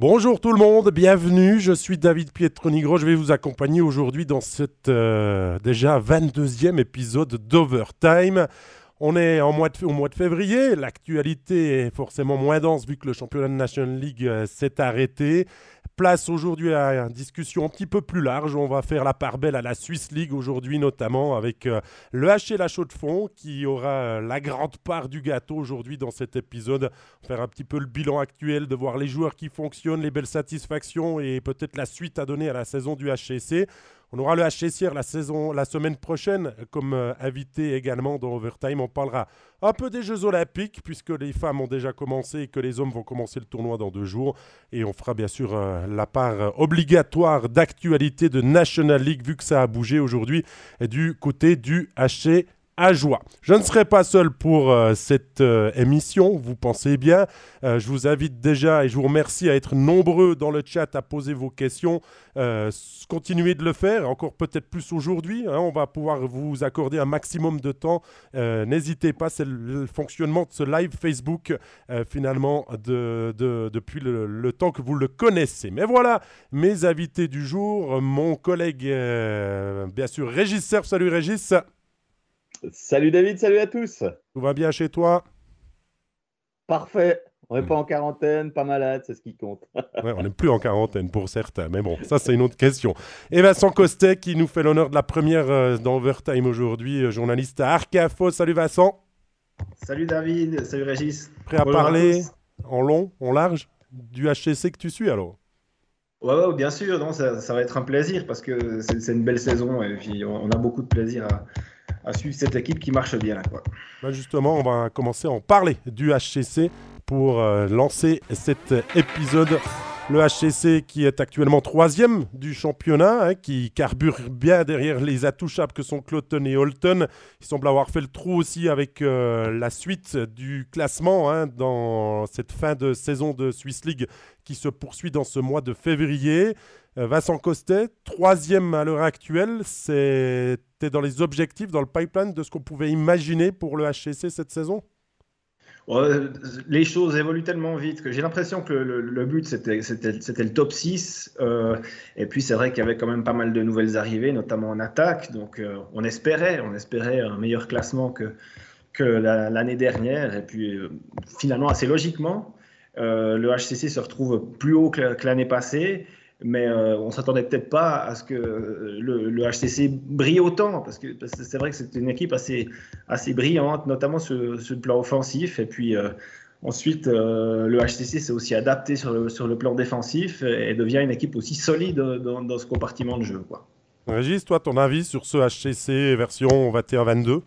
Bonjour tout le monde, bienvenue. Je suis David Pietronigro. Je vais vous accompagner aujourd'hui dans cette euh, déjà 22e épisode d'Overtime. On est au mois de février. L'actualité est forcément moins dense vu que le championnat de National League euh, s'est arrêté. Place aujourd'hui à une discussion un petit peu plus large. On va faire la part belle à la Swiss League aujourd'hui, notamment avec euh, le H et la Chaux de Fonds qui aura euh, la grande part du gâteau aujourd'hui dans cet épisode. Faire un petit peu le bilan actuel, de voir les joueurs qui fonctionnent, les belles satisfactions et peut-être la suite à donner à la saison du HCC. On aura le HCCR la, saison, la semaine prochaine comme euh, invité également dans Overtime. On parlera un peu des Jeux Olympiques puisque les femmes ont déjà commencé et que les hommes vont commencer le tournoi dans deux jours. Et on fera bien sûr euh, la part obligatoire d'actualité de National League vu que ça a bougé aujourd'hui du côté du HC à joie. Je ne serai pas seul pour euh, cette euh, émission, vous pensez bien. Euh, je vous invite déjà et je vous remercie à être nombreux dans le chat à poser vos questions. continuez de le faire, encore peut-être plus aujourd'hui. Hein. on va pouvoir vous accorder un maximum de temps. N'hésitez pas, c'est le, fonctionnement de ce live Facebook finalement de, depuis le, le, temps que vous le connaissez. Mais voilà, mes invités du jour, mon collègue, bien sûr, Régis Serf. Salut Régis. Salut David, salut à tous. Tout va bien chez toi? Parfait. On n'est pas en quarantaine, pas malade, c'est ce qui compte. on n'est plus en quarantaine pour certains, mais bon, ça c'est une autre question. Et Vincent Costet qui nous fait l'honneur de la première euh, d'Overtime aujourd'hui, euh, journaliste à Arcafo. Salut Vincent. Salut David, salut Régis. Prêt à parler en long, en large du HCC que tu suis alors? Ouais, ouais, bien sûr, non, ça, ça, va être un plaisir parce que c'est une belle saison et puis on a beaucoup de plaisir à, à suivre cette équipe qui marche bien. Quoi. Ben justement, on va commencer à en parler du HCC pour euh, lancer cet épisode. Le HCC qui est actuellement troisième du championnat, hein, qui carbure bien derrière les intouchables que sont Cloton et Holton. Il semble avoir fait le trou aussi avec euh, la suite du classement hein, dans cette fin de saison de Swiss League qui se poursuit dans ce mois de février. Euh, Vincent Costet, troisième à l'heure actuelle, c'était dans les objectifs, dans le pipeline de ce qu'on pouvait imaginer pour le HCC cette saison? Les choses évoluent tellement vite que j'ai l'impression que le, but c'était le top 6. Euh, et puis c'est vrai qu'il y avait quand même pas mal de nouvelles arrivées, notamment en attaque. Donc euh, on espérait, on espérait un meilleur classement que, que l'année dernière. Et puis finalement, assez logiquement, le HCC se retrouve plus haut que l'année passée mais euh, on s'attendait peut-être pas à ce que le, HCC brille autant, parce que c'est vrai que c'est une équipe assez, assez brillante, notamment sur, le plan offensif. Et puis euh, ensuite, euh, le HCC s'est aussi adapté sur le, sur le plan défensif et, devient une équipe aussi solide dans, dans ce compartiment de jeu. Quoi. Régis, toi, ton avis sur ce HCC version 21-22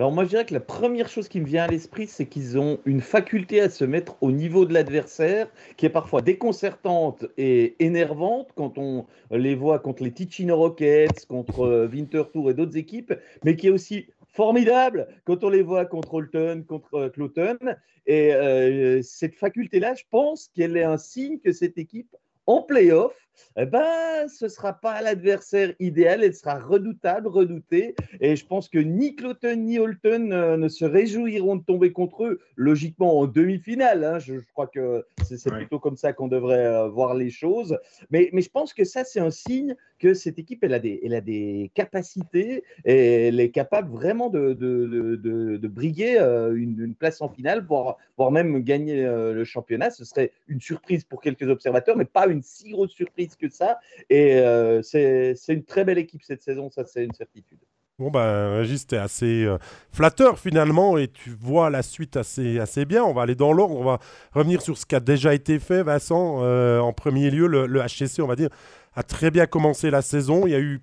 alors moi je dirais que la première chose qui me vient à l'esprit, c'est qu'ils ont une faculté à se mettre au niveau de l'adversaire qui est parfois déconcertante et énervante quand on les voit contre les Ticino Rockets, contre euh, Winterthur et d'autres équipes, mais qui est aussi formidable quand on les voit contre Holton, contre euh, Cloton. Et euh, cette faculté-là, je pense qu'elle est un signe que cette équipe en playoff eh ben, ce ne sera pas l'adversaire idéal, elle sera redoutable, redoutée. Et je pense que ni Cloton ni Holton euh, ne se réjouiront de tomber contre eux, logiquement en demi-finale. Hein. Je, crois que c'est plutôt comme ça qu'on devrait euh, voir les choses. Mais, mais je pense que ça, c'est un signe que cette équipe, elle a des, elle a des capacités et elle est capable vraiment de, de, de, de briguer euh, une, place en finale, voire, voire même gagner le championnat. Ce serait une surprise pour quelques observateurs, mais pas une si grosse surprise que ça. Et euh, c'est une très belle équipe cette saison, ça c'est une certitude. Bon, ben, Régis, c'était assez euh, flatteur finalement et tu vois la suite assez, assez bien. On va aller dans l'ordre, on va revenir sur ce qui a déjà été fait, Vincent. Euh, en premier lieu, le, le, HCC, on va dire, a très bien commencé la saison. Il y a eu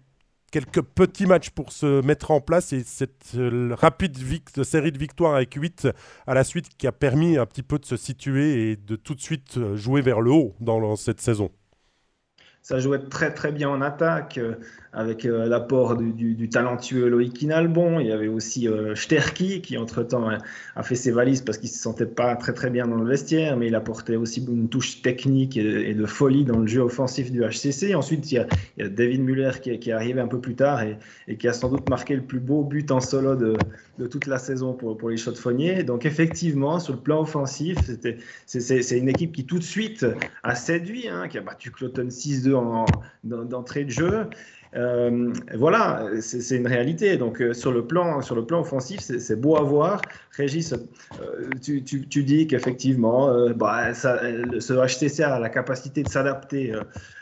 quelques petits matchs pour se mettre en place et cette rapide série de victoires avec 8 à la suite qui a permis un petit peu de se situer et de tout de suite jouer vers le haut dans cette saison. Ça jouait très très bien en attaque avec euh, l'apport du, talentueux Loïc Kinalbon. Il y avait aussi euh, Sterki qui, entre-temps, a, fait ses valises parce qu'il ne se sentait pas très très bien dans le vestiaire, mais il apportait aussi une touche technique et, de folie dans le jeu offensif du HCC. Ensuite, il y a, David Muller qui, est arrivé un peu plus tard et, qui a sans doute marqué le plus beau but en solo de, toute la saison pour, les Chaudefonniers. Donc, effectivement, sur le plan offensif, c'est une équipe qui tout de suite a séduit, hein, qui a battu Cloton 6-2 d'entrée de jeu. Euh, voilà, c'est une réalité. Donc euh, sur, le plan, sur le plan offensif, c'est beau à voir. Régis, euh, tu, dis qu'effectivement, bah, ce HTC a la capacité de s'adapter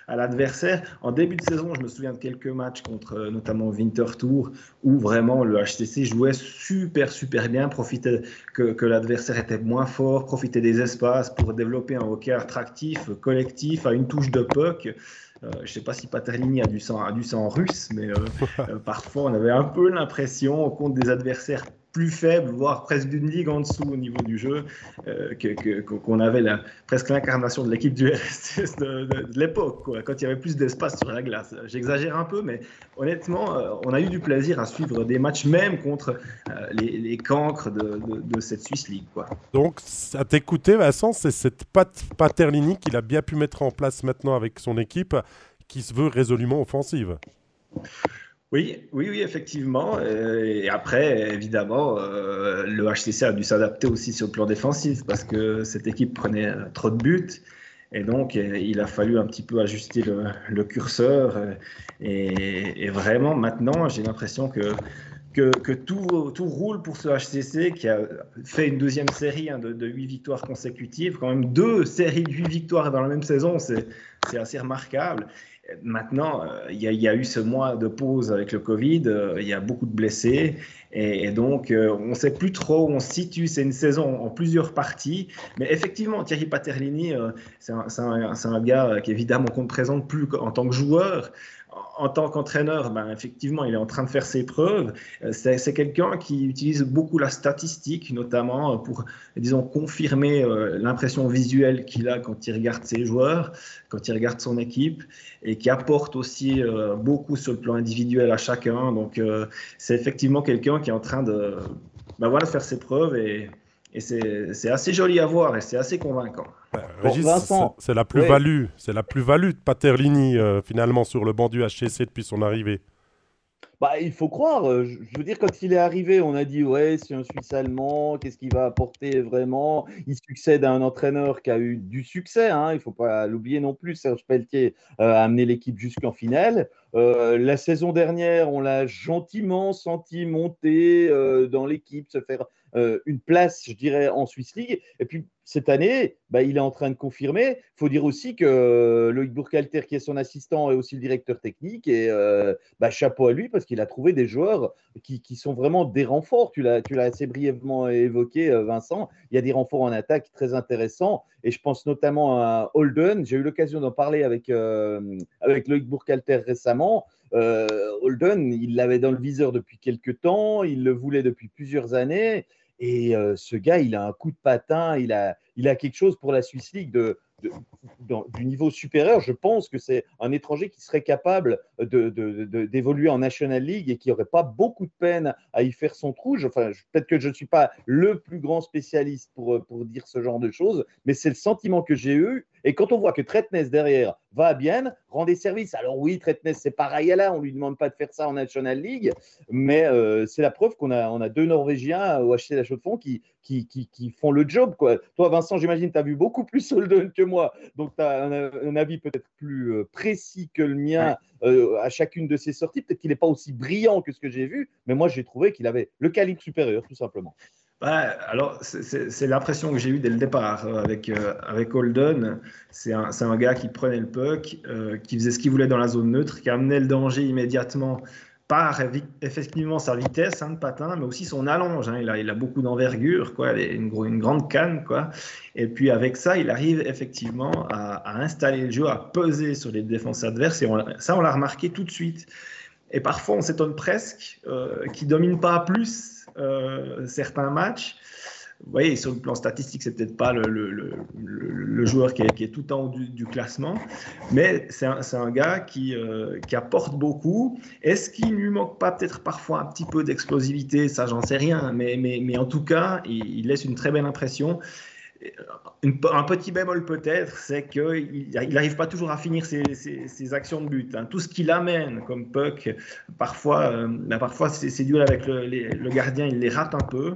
à l'adversaire. En début de saison, je me souviens de quelques matchs contre notamment Winter Tour où vraiment le HTC jouait super super bien, profitait que, que l'adversaire était moins fort, profitait des espaces pour développer un hockey attractif, collectif, à une touche de puck. Euh, je ne sais pas si Paterlini a du sang, a du sang russe, mais euh, euh, parfois on avait un peu l'impression, contre des adversaires plus faible, voire presque d'une ligue en dessous au niveau du jeu, euh, qu'on avait la, presque l'incarnation de l'équipe du RSS de, l'époque, quand il y avait plus d'espace sur la glace. J'exagère un peu, mais honnêtement, euh, on a eu du plaisir à suivre des matchs même contre euh, les, cancres de, cette Swiss League. Quoi. Donc, à t'écouter, Vincent, c'est cette Pat Paterlini qu'il a bien pu mettre en place maintenant avec son équipe qui se veut résolument offensive. Oui, oui, oui, effectivement. Euh, et après, évidemment, euh, le HCC a dû s'adapter aussi sur le plan défensif parce que cette équipe prenait euh, trop de buts. Et donc, il a fallu un petit peu ajuster le, curseur. Et, vraiment, maintenant, j'ai l'impression que, que, tout, tout, roule pour ce HCC qui a fait une deuxième série hein, de, de 8 victoires consécutives. Quand même deux séries de 8 victoires dans la même saison, c'est assez remarquable. Maintenant, euh, il y, a eu ce mois de pause avec le Covid, euh, il y a beaucoup de blessés, et, donc euh, on ne sait plus trop où on se situe. C'est une saison en plusieurs parties, mais effectivement, Thierry Paterlini, c'est un, gars qui évidemment qu'on ne présente plus en tant que joueur, en tant qu'entraîneur, ben, effectivement, il est en train de faire ses preuves. Euh, c'est quelqu'un qui utilise beaucoup la statistique, notamment pour, disons, confirmer euh, l'impression visuelle qu'il a quand il regarde ses joueurs, quand il regarde son équipe, et qui apporte aussi euh, beaucoup sur le plan individuel à chacun. Donc, c'est effectivement quelqu'un qui est en train de ben, voilà, faire ses preuves et, et c'est assez joli à voir et c'est assez convaincant. c'est la plus-value, c'est la plus-value de Paterlini euh, finalement sur le banc du HCC depuis son arrivée. Bah, il faut croire. Euh, je veux dire, quand il est arrivé, on a dit ouais, c'est un Suisse allemand, qu'est-ce qu'il va apporter vraiment? Il succède à un entraîneur qui a eu du succès. Hein, il ne faut pas l'oublier non plus. Serge Pelletier euh, a amené l'équipe jusqu'en finale. la saison dernière, on l'a gentiment senti monter dans l'équipe, se faire euh, une place, je dirais, en Swiss League. Et puis cette année, bah, il est en train de confirmer. Il faut dire aussi que euh, Loïc Bourcalter, qui est son assistant, est aussi le directeur technique. Et euh, bah, chapeau à lui parce qu'il a trouvé des joueurs qui, sont vraiment des renforts. Tu l'as assez brièvement évoqué, Vincent. Il y a des renforts en attaque très intéressants. Et je pense notamment à Holden. J'ai eu l'occasion d'en parler avec, avec Loïc Bourcalter récemment. Holden, il l'avait dans le viseur depuis quelques temps. Il le voulait depuis plusieurs années. Et ce gars, il a un coup de patin, il a, il a quelque chose pour la Swiss League de, du niveau supérieur, je pense que c'est un étranger qui serait capable d'évoluer en National League et qui n'aurait pas beaucoup de peine à y faire son trou. Enfin, peut-être que je ne suis pas le plus grand spécialiste pour, pour dire ce genre de choses, mais c'est le sentiment que j'ai eu. Et quand on voit que Tretnes derrière va bien, rend des services. Alors oui, Tretnes, c'est pareil à là, on ne lui demande pas de faire ça en National League, mais euh, c'est la preuve qu'on a, deux Norvégiens au HC La Chaux-de-Fonds qui, font le job. Toi, Vincent, j'imagine, tu as vu beaucoup plus Holden que moi, donc tu as un, avis peut-être plus euh, précis que le mien euh, à chacune de ses sorties. Peut-être qu'il n'est pas aussi brillant que ce que j'ai vu, mais moi, j'ai trouvé qu'il avait le calibre supérieur, tout simplement. alors, c'est l'impression que j'ai eue dès le départ euh, avec, avec Holden. C'est un, un, gars qui prenait le puck, qui faisait ce qu'il voulait dans la zone neutre, qui amenait le danger immédiatement par effectivement sa vitesse hein, de patin, mais aussi son allonge. Hein. Il, a, il, a, beaucoup d'envergure, quoi, une, une, grande canne. Quoi. Et puis avec ça, il arrive effectivement à, installer le jeu, à peser sur les défenses adverses. Et ça, on l'a remarqué tout de suite. Et parfois, on s'étonne presque euh, qu'il ne domine pas plus euh, certains matchs. Vous voyez, sur le plan statistique, c'est peut-être pas le, joueur qui est, tout en haut du, classement, mais c'est un, gars qui, euh, qui apporte beaucoup. Est-ce qu'il lui manque pas peut-être parfois un petit peu d'explosivité? Ça, j'en sais rien, mais, en tout cas, il laisse une très belle impression un petit bémol peut-être, c'est qu'il n'arrive pas toujours à finir ses, actions de but. Hein. Tout ce qu'il amène comme puck, parfois, euh, bah, parfois ses, duels avec le, gardien, il les rate un peu.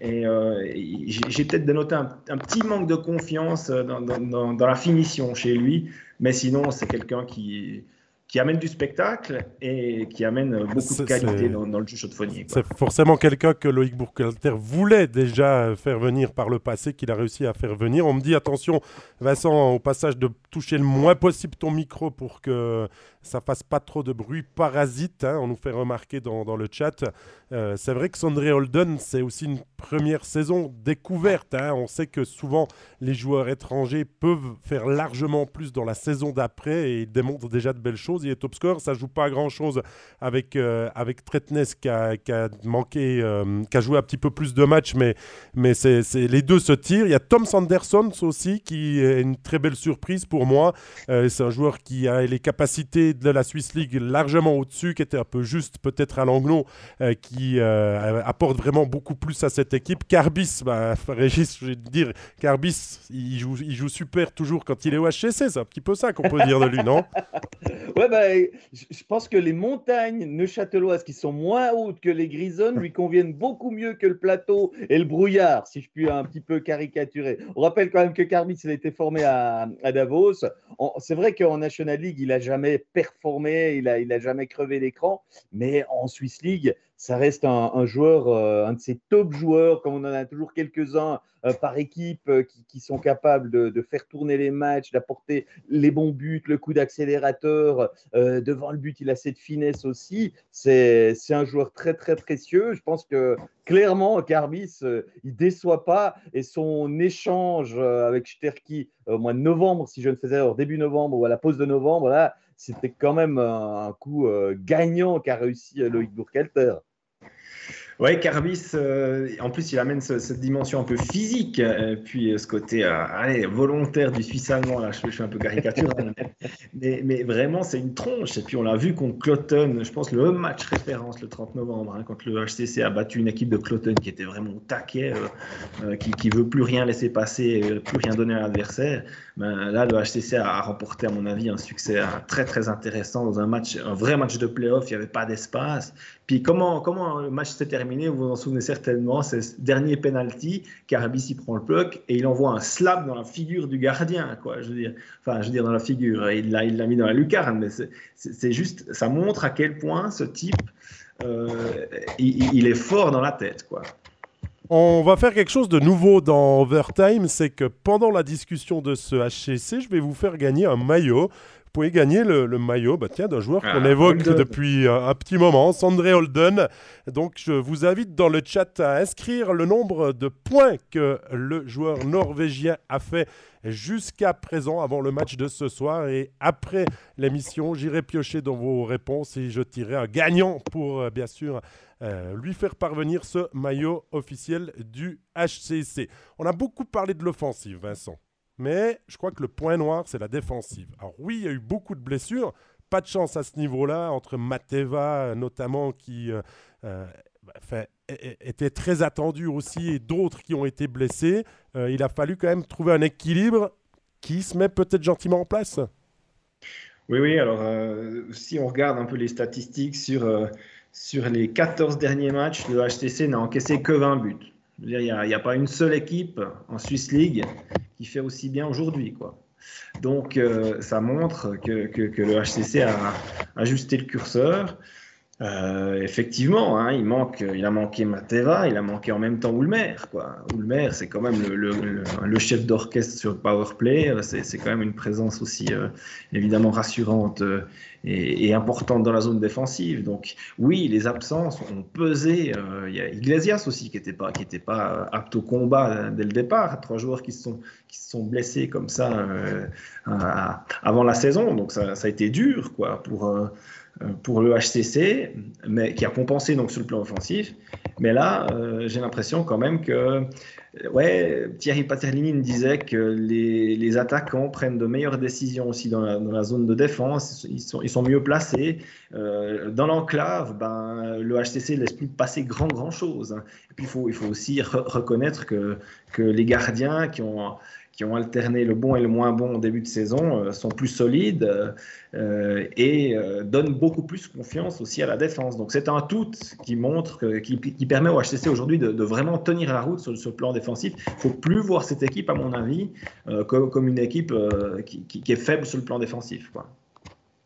Et euh, j'ai peut-être dénoté un, petit manque de confiance dans, dans, la finition chez lui, mais sinon c'est quelqu'un qui qui amène du spectacle et qui amène beaucoup de qualité dans, le jeu chaudefonnier. C'est forcément quelqu'un que Loïc Bourquelter voulait déjà faire venir par le passé, qu'il a réussi à faire venir. On me dit attention, Vincent, au passage de toucher le moins possible ton micro pour que ça fasse pas trop de bruit parasite. Hein, on nous fait remarquer dans, dans le chat. Euh, c'est vrai que Sandré Holden, c'est aussi une première saison découverte. Hein. On sait que souvent les joueurs étrangers peuvent faire largement plus dans la saison d'après et ils démontrent déjà de belles choses. Il est top score, ça joue pas à grand chose avec, euh, avec Tretnes qui a, qui a manqué, euh, qui a joué un petit peu plus de matchs, mais, mais c'est, les deux se tirent. Il y a Tom Sanderson aussi qui est une très belle surprise pour moi. c'est un joueur qui a les capacités de la Swiss League largement au-dessus, qui était un peu juste peut-être à l'anglo, euh, qui euh, apporte vraiment beaucoup plus à cette équipe. Carbis, bah, Régis, je vais te dire, Carbis, il joue, il joue super toujours quand il est au HCC, c'est un petit peu ça qu'on peut dire de lui, non? Ouais, bah, je pense que les montagnes neuchâteloises qui sont moins hautes que les Grisonnes lui conviennent beaucoup mieux que le plateau et le brouillard, si je puis un petit peu caricaturer. On rappelle quand même que Carbis, il a été formé à, à Davos. C'est vrai qu'en National League, il a jamais performé, il n'a il a jamais crevé l'écran, mais en Swiss League, ça reste un, joueur, euh, un de ces top joueurs, comme on en a toujours quelques-uns euh, par équipe euh, qui, sont capables de, faire tourner les matchs, d'apporter les bons buts, le coup d'accélérateur. devant le but, il a cette finesse aussi. C'est un joueur très, très précieux. Je pense que clairement, Carbis, il déçoit pas. Et son échange avec Sterki au mois de novembre, si je ne faisais erreur, début novembre ou à la pause de novembre, là, c'était quand même un, coup gagnant qu'a réussi Loïc Bourkelter. Oui, Carbis, euh, en plus, il amène cette dimension un peu physique, euh, puis euh, ce côté allez, volontaire du Suisse allemand. Là, je, suis un peu caricatural, mais, mais, vraiment, c'est une tronche. Et puis, on l'a vu contre Cloton, je pense, le match référence le 30 novembre, hein, quand le HCC a battu une équipe de Cloton qui était vraiment au taquet, qui ne veut plus rien laisser passer, plus rien donner à l'adversaire. Ben, là, le HCC a remporté, à mon avis, un succès très, très intéressant dans un match, un vrai match de playoff. Il n'y avait pas d'espace. Puis, comment, comment le match s'est terminé vous vous en souvenez certainement, c'est ce dernier penalty, Carabis prend le puck et il envoie un slap dans la figure du gardien, quoi, je veux dire, enfin, je veux dire dans la figure, il l'a, il l'a mis dans la lucarne, mais c'est, juste, ça montre à quel point ce type, euh, il, est fort dans la tête, quoi. On va faire quelque chose de nouveau dans Overtime, c'est que pendant la discussion de ce HCC, je vais vous faire gagner un maillot pouvez gagner le, maillot bah, d'un joueur qu'on ah, évoque depuis un, petit moment, Sandré Holden. Donc je vous invite dans le chat à inscrire le nombre de points que le joueur norvégien a fait jusqu'à présent avant le match de ce soir. Et après l'émission, j'irai piocher dans vos réponses et je tirerai un gagnant pour euh, bien sûr euh, lui faire parvenir ce maillot officiel du HCC. On a beaucoup parlé de l'offensive, Vincent. Mais je crois que le point noir, c'est la défensive. Alors oui, il y a eu beaucoup de blessures. Pas de chance à ce niveau-là, entre Mateva notamment, qui euh, euh, était très attendu aussi, et d'autres qui ont été blessés. Euh, il a fallu quand même trouver un équilibre qui se met peut-être gentiment en place. Oui, oui, alors si on regarde un peu les statistiques sur, sur les 14 derniers matchs, le HTC n'a encaissé que 20 buts. Il n'y a, a, pas une seule équipe en Swiss League qui fait aussi bien aujourd'hui. quoi. Donc, euh, ça montre que, que, le HCC a ajusté le curseur. Euh, effectivement, hein, il, manque, il a manqué Mateva, il a manqué en même temps Ulmer. Quoi. Ulmer, c'est quand même le, le, chef d'orchestre sur le power play. C'est, quand même une présence aussi euh, évidemment rassurante euh, et, importante dans la zone défensive. Donc oui, les absences ont pesé. Il y a Iglesias aussi qui n'était pas, qui pas apte au combat dès le départ. Trois joueurs qui se sont, qui se sont blessés comme ça avant la saison. Donc ça, ça, a été dur quoi, pour euh, pour le HCC, mais qui a compensé donc sur le plan offensif. Mais là, j'ai l'impression quand même que Ouais, Thierry Paterlini me disait que les, attaquants prennent de meilleures décisions aussi dans la, zone de défense. Ils sont, mieux placés. Euh, dans l'enclave, ben, le HCC ne laisse plus passer grand, grand chose. Et puis, il faut, il faut aussi reconnaître que, que les gardiens qui ont qui ont alterné le bon et le moins bon au début de saison euh, sont plus solides euh, et euh, donnent beaucoup plus confiance aussi à la défense. Donc c'est un tout qui montre, que, qui, permet au HCC aujourd'hui de, vraiment tenir la route sur, le plan défensif. Il ne faut plus voir cette équipe, à mon avis, comme, une équipe qui, qui, est faible sur le plan défensif. Quoi.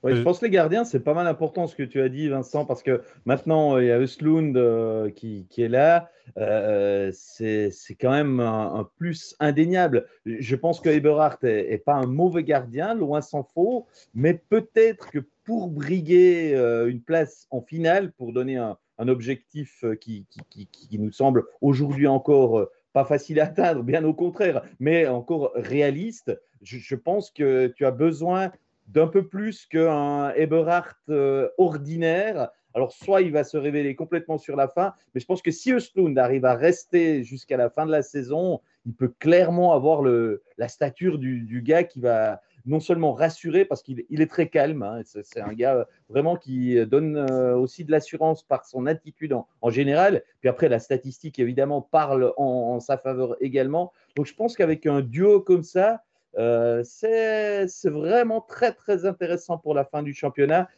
Je pense que les gardiens, c'est pas mal important ce que tu as dit, Vincent, parce que maintenant, il y a Östlund euh, qui, qui, est là. Euh, c'est quand même un, plus indéniable. Je pense que Eberhardt n'est pas un mauvais gardien, loin s'en faut, mais peut-être que pour briguer euh, une place en finale, pour donner un, un objectif qui, qui, qui, nous semble aujourd'hui encore pas facile à atteindre, bien au contraire, mais encore réaliste, je, je pense que tu as besoin d'un peu plus qu'un Eberhardt euh, ordinaire. Alors, soit il va se révéler complètement sur la fin, mais je pense que si Östlund arrive à rester jusqu'à la fin de la saison, il peut clairement avoir le, la stature du, gars qui va non seulement rassurer, parce qu'il est très calme, hein, c'est un gars vraiment qui donne euh, aussi de l'assurance par son attitude en, général, puis après la statistique évidemment parle en sa faveur également. Donc je pense qu'avec un duo comme ça, euh, c'est vraiment très très intéressant pour la fin du championnat,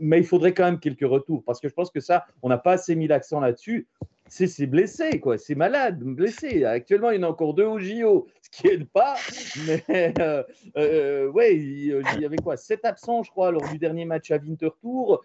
mais il faudrait quand même quelques retours parce que je pense que ça, on n'a pas assez mis l'accent là-dessus. C'est blessé, quoi. C'est malade, blessé. Actuellement, il y en a encore deux au JO, ce qui aide pas. Mais euh, euh, ouais, il, y avait quoi? Sept absents, je crois, lors du dernier match à Winterthur,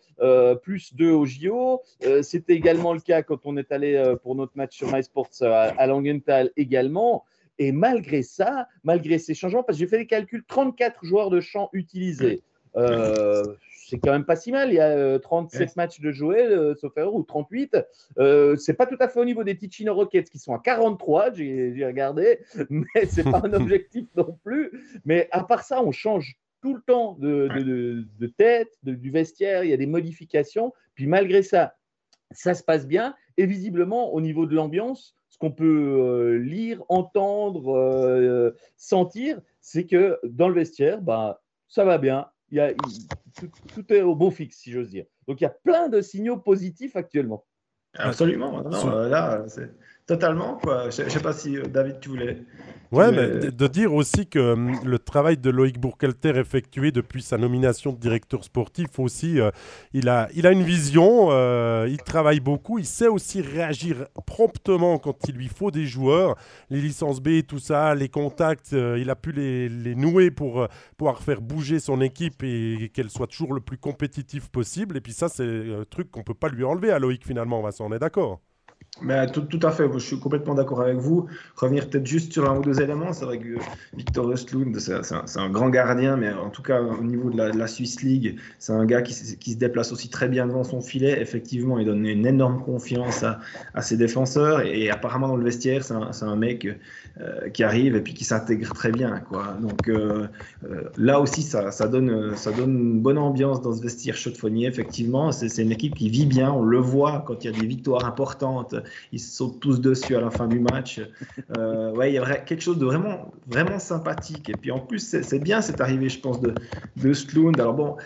plus deux au JO. C'était également le cas quand on est allé pour notre match sur MySports à Langenthal également. Et malgré ça, malgré ces changements, parce que j'ai fait les calculs, 34 joueurs de champ utilisés. Euh, c'est quand même pas si mal. Il y a 37 euh, matchs de jouer, euh, sauf erreur, ou 38. Euh, c'est pas tout à fait au niveau des Ticino Rockets qui sont à 43, j'ai regardé, mais c'est pas un objectif non plus. Mais à part ça, on change tout le temps de, de, tête, du vestiaire, il y a des modifications. Puis malgré ça, ça se passe bien. Et visiblement, au niveau de l'ambiance, qu'on peut euh, lire, entendre, euh, sentir, c'est que dans le vestiaire, bah, ça va bien. Il y a, tout, est au beau fixe, si j'ose dire. Donc il y a plein de signaux positifs actuellement. Absolument. Non, là, c'est Totalement, quoi. Je ne sais pas si euh, David, tu voulais. Ouais, mais de dire aussi que hum, le travail de Loïc Bourkelter effectué depuis sa nomination de directeur sportif aussi, euh, il, a, il a une vision, euh, il travaille beaucoup, il sait aussi réagir promptement quand il lui faut des joueurs, les licences B, tout ça, les contacts, il a pu les, les nouer pour pouvoir faire bouger son équipe et, qu'elle soit toujours le plus compétitif possible. Et puis ça, c'est un truc qu'on peut pas lui enlever à Loïc finalement, Vincent, on est d'accord mais tout, à fait, je suis complètement d'accord avec vous. Revenir peut-être juste sur un ou deux éléments, c'est vrai que Victor Östlund, c'est un, grand gardien, mais en tout cas au niveau de la, la Swiss League, c'est un gars qui, se déplace aussi très bien devant son filet. Effectivement, il donne une énorme confiance à, ses défenseurs et, apparemment dans le vestiaire, c'est un, mec euh, qui arrive et puis qui s'intègre très bien. Donc euh, euh, là aussi, ça, donne, une bonne ambiance dans ce vestiaire chaudefonnier. Effectivement, c'est une équipe qui vit bien. On le voit quand il y a des victoires importantes. Ils sautent tous dessus à la fin du match. ouais, il y a quelque chose de vraiment, vraiment sympathique. Et puis en plus, c'est bien cette arrivée, je pense, de, de. Alors bon,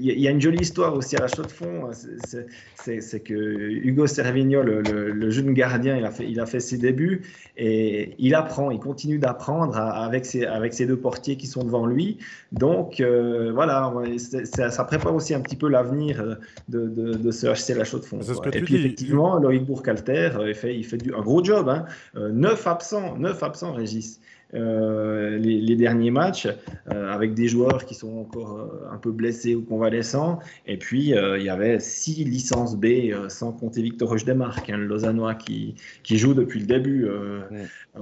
il y, a une jolie histoire aussi à la chaude fond. C'est que Hugo Servignol, le, le, jeune gardien, il a fait, il a fait ses débuts et il apprend, il continue d'apprendre avec ses, avec ses deux portiers qui sont devant lui. Donc euh, voilà, ça, prépare aussi un petit peu l'avenir euh, de, de, de, ce HC La Chaux de Fonds. Et puis effectivement, Loïc Bourcalter, euh, il fait, un gros job. Hein. neuf absents, neuf absents, Régis. Euh, les, derniers matchs euh, avec des joueurs qui sont encore euh, un peu blessés ou convalescents. Et puis, il y avait six licences B, sans compter Victor Rochedemarque, hein, le Lausannois qui, qui, joue depuis le début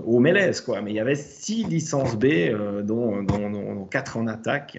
au Mélèze. Quoi. Mais il y avait six licences B, dont, dont, quatre en attaque.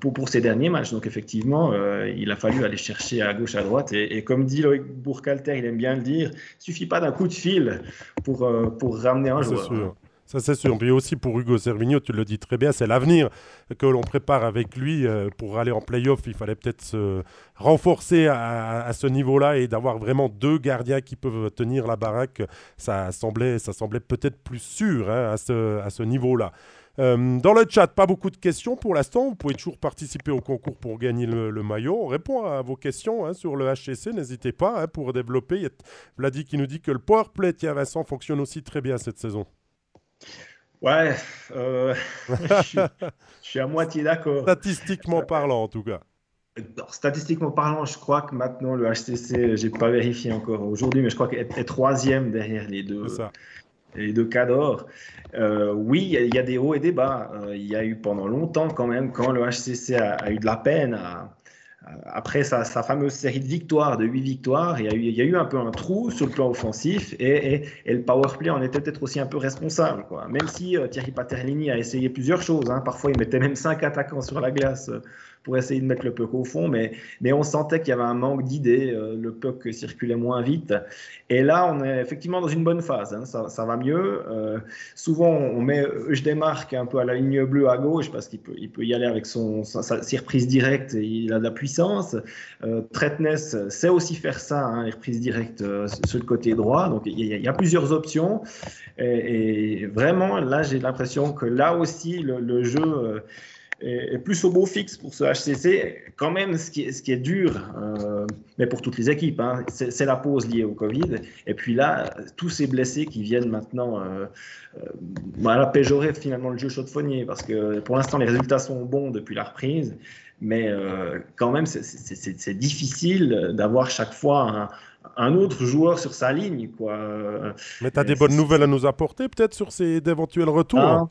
pour, pour ces derniers matchs. Donc effectivement, il a fallu aller chercher à gauche, à droite. Et, comme dit Loïc Bourcalter, il aime bien le dire, il suffit pas d'un coup de fil pour, pour ramener un joueur. Ça, c'est sûr. Puis aussi pour Hugo Servigno, tu le dis très bien, c'est l'avenir que l'on prépare avec lui. Euh, pour aller en playoff, il fallait peut-être se renforcer à, ce niveau-là et d'avoir vraiment deux gardiens qui peuvent tenir la baraque. Ça semblait, ça semblait peut-être plus sûr hein, à ce, niveau-là. Euh, dans le chat, pas beaucoup de questions pour l'instant. Vous pouvez toujours participer au concours pour gagner le, maillot. On répond à vos questions hein, sur le HCC. N'hésitez pas hein, pour développer. Il y a Vladi qui nous dit que le powerplay, tiens Vincent, fonctionne aussi très bien cette saison. Ouais, euh, je, suis, à moitié d'accord. Statistiquement parlant, en tout cas. statistiquement parlant, je crois que maintenant le HCC, j'ai pas vérifié encore aujourd'hui, mais je crois qu'il est, troisième derrière les deux, les deux cadors. Euh, oui, il y, a des hauts et des bas. Euh, il y a eu pendant longtemps quand même, quand le HCC a eu de la peine à, après sa, fameuse série de victoires, de 8 victoires, il y, a eu, un peu un trou sur le plan offensif et, le powerplay en était peut-être aussi un peu responsable. Même si euh, Thierry Paterlini a essayé plusieurs choses, hein. parfois il mettait même 5 attaquants sur la glace pour essayer de mettre le puck au fond, mais, mais on sentait qu'il y avait un manque d'idées, euh, le puck circulait moins vite. Et là, on est effectivement dans une bonne phase, hein. ça, va mieux. Euh, souvent, on met je démarque un peu à la ligne bleue à gauche parce qu'il peut, il peut y aller avec son, sa, sa, reprise directe et il a de la puissance. Euh, Tretness sait aussi faire ça, hein, les reprises directes euh, sur le côté droit. Donc il y, a, plusieurs options. Et, vraiment, là, j'ai l'impression que là aussi, le jeu et, plus au beau fixe pour ce HCC. Quand même, ce qui est, ce qui est dur, euh, mais pour toutes les équipes, hein, c'est la pause liée au Covid. Et puis là, tous ces blessés qui viennent maintenant euh, euh voilà, péjorer finalement le jeu chaudefonnier, parce que pour l'instant, les résultats sont bons depuis la reprise. Mais euh, quand même, c'est difficile d'avoir chaque fois un, autre joueur sur sa ligne. Quoi. Mais tu as des bonnes nouvelles à nous apporter peut-être sur ces éventuels retours? Ah.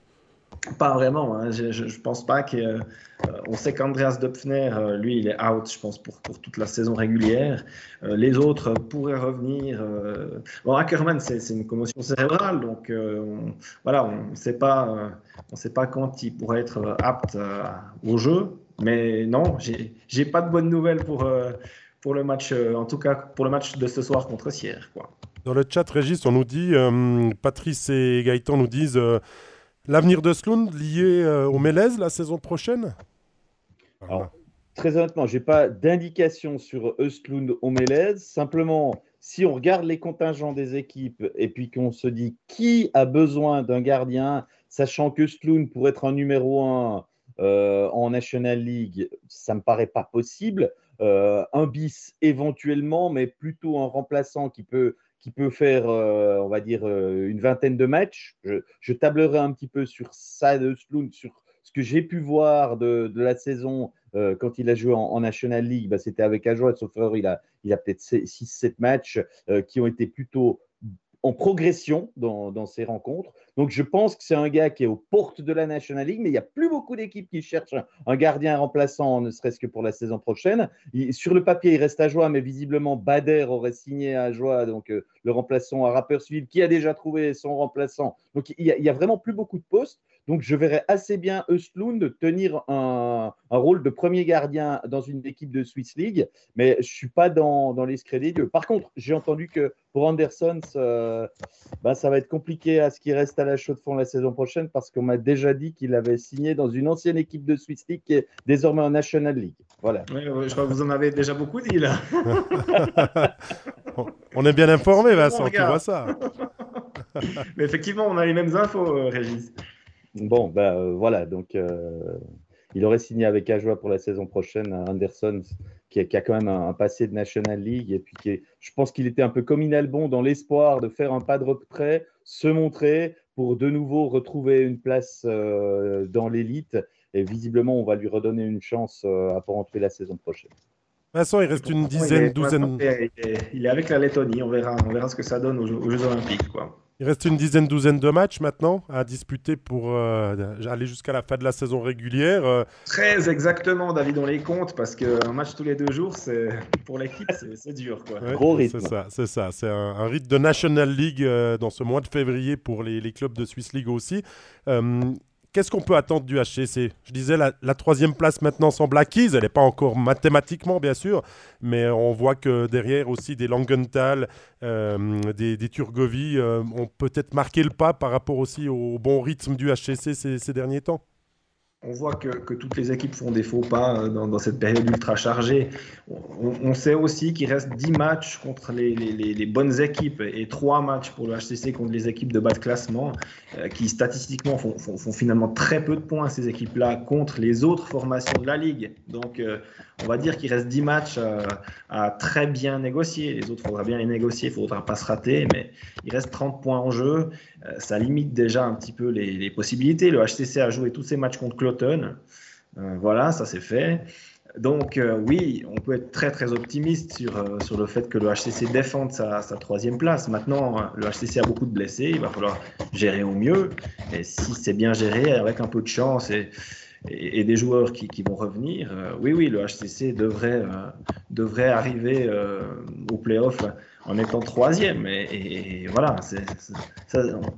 Pas vraiment. Hein. Je, je, pense pas que. Euh, on sait qu'Andreas Döpfner, euh, lui, il est out, je pense, pour, pour toute la saison régulière. Euh, les autres pourraient revenir. Bon, Ackerman, c'est une commotion cérébrale, donc voilà, on ne sait pas, on sait pas quand il pourrait être apte au jeu. Mais non, j'ai pas de bonnes nouvelles pour pour le match, en tout cas pour le match de ce soir contre Sierre. Quoi. Dans le chat, Régis, on nous dit, Patrice et Gaëtan nous disent L'avenir de Sloan lié euh, au Mélèze la saison prochaine? Très honnêtement, je n'ai pas d'indication sur Östlund au Mélèze. Simplement, si on regarde les contingents des équipes et puis qu'on se dit qui a besoin d'un gardien, sachant que Östlund pourrait être un numéro 1 euh, en National League, ça ne me paraît pas possible. Euh, un bis éventuellement, mais plutôt un remplaçant qui peut qui peut faire, euh, on va dire, euh, une vingtaine de matchs. Je, tablerai un petit peu sur ça de sur ce que j'ai pu voir de, la saison euh, quand il a joué en, National League. Bah, C'était avec Ajoie, sauf il a, il a peut-être 6-7 matchs qui ont été plutôt en progression dans, ces rencontres. Donc je pense que c'est un gars qui est aux portes de la National League, mais il n'y a plus beaucoup d'équipes qui cherchent un gardien remplaçant, ne serait-ce que pour la saison prochaine. sur le papier, il reste à Joie, mais visiblement Bader aurait signé à Joie, donc euh, le remplaçant à Rapperswil, qui a déjà trouvé son remplaçant. Donc il n'y a, vraiment plus beaucoup de postes. Donc, je verrais assez bien Östlund tenir un, rôle de premier gardien dans une équipe de Swiss League, mais je ne suis pas dans, dans l'escret des dieux. Par contre, j'ai entendu que pour Anderson, bah, ça va être compliqué à ce qu'il reste à la chaude fond la saison prochaine parce qu'on m'a déjà dit qu'il avait signé dans une ancienne équipe de Swiss League qui est désormais en National League. Voilà. je crois que vous en avez déjà beaucoup dit là. on est bien informé, Vincent, tu vois ça. Mais effectivement, on a les mêmes infos, euh, Régis. Bon, ben euh, voilà, donc euh, il aurait signé avec Ajoie pour la saison prochaine, Anderson, qui a, qui a quand même un, passé de National League, et puis qui je pense qu'il était un peu comme Inalbon dans l'espoir de faire un pas de retrait, se montrer pour de nouveau retrouver une place euh, dans l'élite, et visiblement on va lui redonner une chance à pour entrer la saison prochaine. Vincent, il reste une dizaine, douzaine. Il est, avec la Lettonie, on verra, on verra ce que ça donne aux Jeux, Olympiques. Quoi. Il reste une dizaine, douzaine de matchs maintenant à disputer pour euh, aller jusqu'à la fin de la saison régulière. Euh. Très exactement, David, on les compte parce qu'un match tous les deux jours, c'est pour l'équipe, c'est dur. Quoi. Gros rythme. C'est ça, c'est ça. C'est un, rythme de National League euh, dans ce mois de février pour les, les, clubs de Swiss League aussi. Qu'est-ce qu'on peut attendre du HCC Je disais, la, troisième place maintenant semble acquise. Elle n'est pas encore mathématiquement, bien sûr, mais on voit que derrière aussi des Langenthal, euh, des, des Turgovie euh, ont peut-être marqué le pas par rapport aussi au bon rythme du HCC ces derniers temps on voit que, toutes les équipes font des faux pas euh, dans, cette période ultra chargée. On, sait aussi qu'il reste 10 matchs contre les, bonnes équipes et 3 matchs pour le HCC contre les équipes de bas de classement euh, qui statistiquement font, finalement très peu de points ces équipes-là contre les autres formations de la ligue. Donc euh, on va dire qu'il reste 10 matchs à très bien négocier. Les autres, il faudra bien les négocier, il faudra pas se rater, mais il reste 30 points en jeu. Ça limite déjà un petit peu les, possibilités. Le HCC a joué tous ses matchs contre euh, voilà, ça c'est fait. Donc euh, oui, on peut être très très optimiste sur, euh, sur le fait que le HCC défende sa, troisième place. Maintenant, le HCC a beaucoup de blessés, il va falloir gérer au mieux. Et si c'est bien géré, avec un peu de chance et, et, des joueurs qui, vont revenir, oui, oui, le HCC devrait, devrait arriver au playoff en étant troisième. Et, voilà,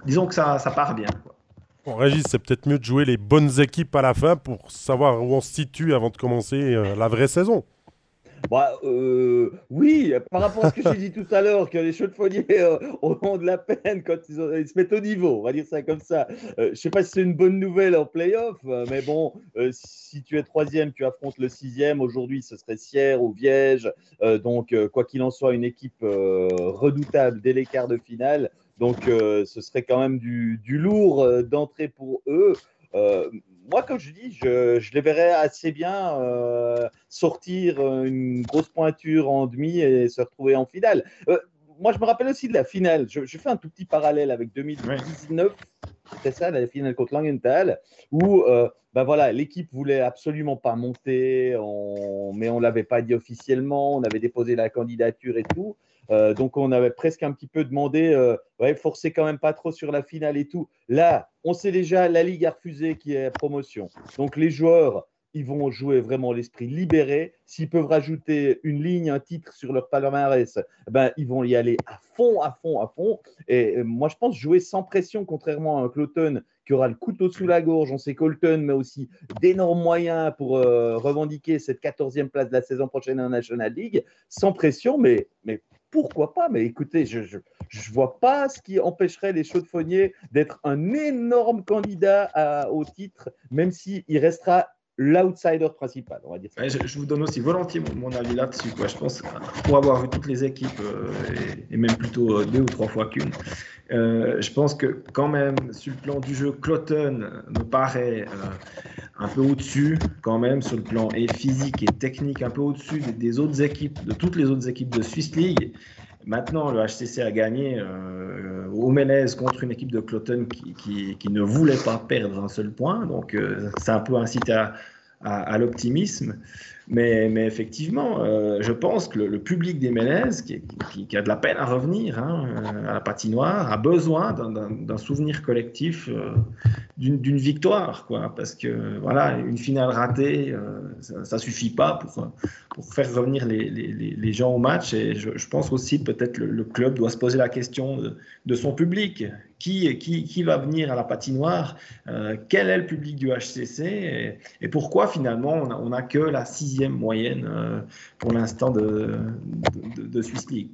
disons que ça, ça part bien. Bon, Régis, c'est peut-être mieux de jouer les bonnes équipes à la fin pour savoir où on se situe avant de commencer euh, la vraie saison. Bah, euh, oui, par rapport à ce que j'ai dit tout à l'heure, que les chaudefonniers euh, ont de la peine quand ils, se mettent au niveau, on va dire ça comme ça. je ne sais pas si c'est une bonne nouvelle en playoff, mais bon, si tu es troisième, tu affrontes le sixième. Aujourd'hui, ce serait Sierre ou Viège. donc, quoi qu'il en soit, une équipe redoutable dès les quarts de finale. Donc, euh, ce serait quand même du, lourd euh, d'entrée pour eux. Euh, moi, comme je dis, je, les verrais assez bien sortir une grosse pointure en demi et se retrouver en finale. moi, je me rappelle aussi de la finale. Je, fais un tout petit parallèle avec 2019. C'était ça, la finale contre Langenthal, où ben voilà, l'équipe voulait absolument pas monter, mais on l'avait pas dit officiellement. On avait déposé la candidature et tout. Euh, donc, on avait presque un petit peu demandé, euh, ouais, forcez quand même pas trop sur la finale et tout. Là, on sait déjà, la Ligue a refusé qu'il y ait promotion. Donc, les joueurs, ils vont jouer vraiment l'esprit libéré. S'ils peuvent rajouter une ligne, un titre sur leur palmarès, eh ben, ils vont y aller à fond, à fond, à fond. Et euh, moi, je pense jouer sans pression, contrairement à un Cloton qui aura le couteau sous la gorge. On sait Colton, mais aussi d'énormes moyens pour revendiquer cette 14e place de la saison prochaine en National League, sans pression, mais pourquoi pas Mais écoutez, je ne vois pas ce qui empêcherait les chaudefonniers d'être un énorme candidat au titre, même s'il restera l'outsider principal, on va dire. je, vous donne aussi volontiers mon, avis là-dessus. Je pense, pour avoir vu toutes les équipes, euh, et, même plutôt euh, deux ou trois fois qu'une, euh, je pense que quand même, sur le plan du jeu, Cloton me paraît un peu au-dessus, quand même, sur le plan et physique et technique, un peu au-dessus des, autres équipes, de toutes les autres équipes de Swiss League. Maintenant, le HCC a gagné au Mélez contre une équipe de Cloton qui, ne voulait pas perdre un seul point. Donc, c'est un peu incité à, l'optimisme. Mais, effectivement, euh, je pense que le, public des Mélèzes, qui, a de la peine à revenir hein, à la patinoire, a besoin d'un souvenir collectif euh, d'une victoire. Quoi, parce que voilà, une finale ratée, euh, ça ne suffit pas pour, faire revenir les, gens au match. Et je, pense aussi peut-être le, le club doit se poser la question de son public qui, va venir à la patinoire, euh, quel est le public du HCC et, pourquoi finalement on n'a que la sixième moyenne euh, pour l'instant de, Swiss League.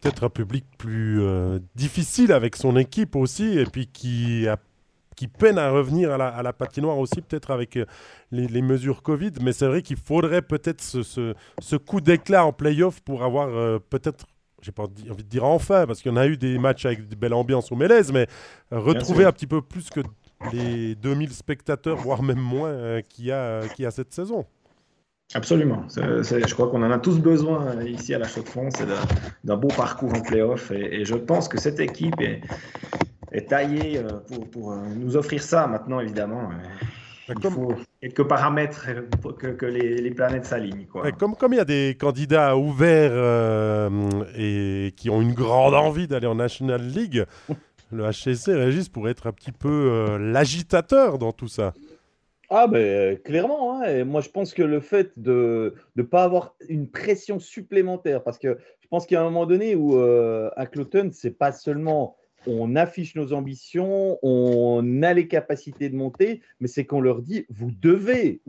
Peut-être un public plus euh, difficile avec son équipe aussi et puis qui peine à revenir à la, patinoire aussi, peut-être avec les, mesures Covid. Mais c'est vrai qu'il faudrait peut-être ce, coup d'éclat en playoff pour avoir peut-être j'ai pas envie de dire enfin, parce qu'il y en a eu des matchs avec de belles ambiances au Mélèze, mais retrouver un petit peu plus que les 2000 spectateurs, voire même moins, euh, qu'il y, a, a cette saison. Absolument. je crois qu'on en a tous besoin euh, ici à la Chaux-de-Fonds, c'est d'un beau parcours en playoff. Et, et, je pense que cette équipe est, est taillée euh, pour, pour, nous offrir ça maintenant, évidemment. Il faut quelques paramètres pour que, les, planètes s'alignent. Comme, comme il y a des candidats ouverts euh, et qui ont une grande envie d'aller en National League, le HCC, Régis, pourrait être un petit peu euh, l'agitateur dans tout ça. Ah, ben clairement. Hein, et moi, je pense que le fait de ne pas avoir une pression supplémentaire, parce que je pense qu'il y a un moment donné où euh, à Cloton, c'est pas seulement on affiche nos ambitions, on a les capacités de monter, mais c'est qu'on leur dit vous devez.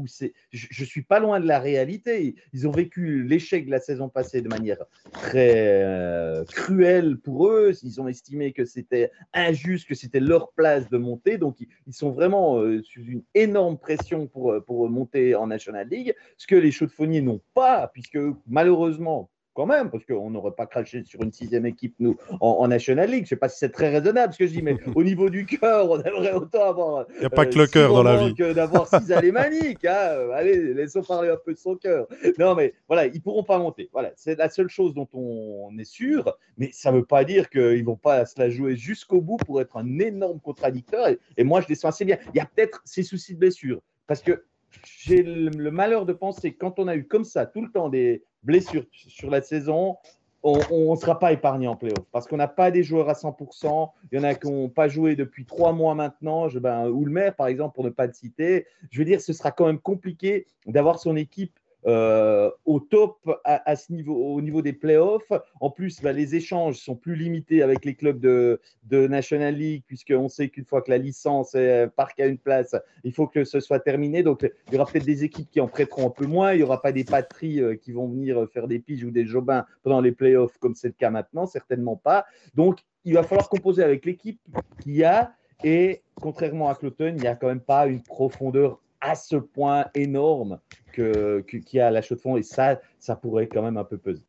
Je, ne suis pas loin de la réalité. Ils ont vécu l'échec de la saison passée de manière très euh, cruelle pour eux. Ils ont estimé que c'était injuste, que c'était leur place de monter. Donc ils, sont vraiment euh, sous une énorme pression pour, monter en National League, ce que les chaudefonniers n'ont pas, puisque malheureusement quand même, parce qu'on n'aurait pas craché sur une sixième équipe, nous, en, National League. Je ne sais pas si c'est très raisonnable ce que je dis, mais au niveau du cœur, on aimerait autant avoir. Il n'y a pas que le euh, cœur dans la vie. que d'avoir six alémaniques. Hein. Allez, laissons parler un peu de son cœur. Non, mais voilà, ils ne pourront pas monter. Voilà, c'est la seule chose dont on est sûr, mais ça ne veut pas dire qu'ils ne vont pas se la jouer jusqu'au bout pour être un énorme contradicteur. Et, moi, je les sens assez bien. Il y a peut-être ces soucis de blessure, parce que j'ai le, malheur de penser que quand on a eu comme ça tout le temps des blessures sur la saison, on ne sera pas épargné en playoff parce qu'on n'a pas des joueurs à 100%. Il y en a qui n'ont pas joué depuis trois mois maintenant. Je, ben, Oulmer, par exemple, pour ne pas le citer. Je veux dire, ce sera quand même compliqué d'avoir son équipe euh, au top à, ce niveau, au niveau des playoffs. En plus, bah, les échanges sont plus limités avec les clubs de, National League, puisqu'on sait qu'une fois que la licence est, parque à une place, il faut que ce soit terminé. Donc, il y aura peut-être des équipes qui en prêteront un peu moins. Il n'y aura pas des patries euh, qui vont venir faire des piges ou des jobins pendant les playoffs, comme c'est le cas maintenant, certainement pas. Donc, il va falloir composer avec l'équipe qu'il y a. Et contrairement à Cloton, il n'y a quand même pas une profondeur à ce point énorme qu'il que, y a à la chaux de fond. Et ça, ça pourrait quand même un peu peser.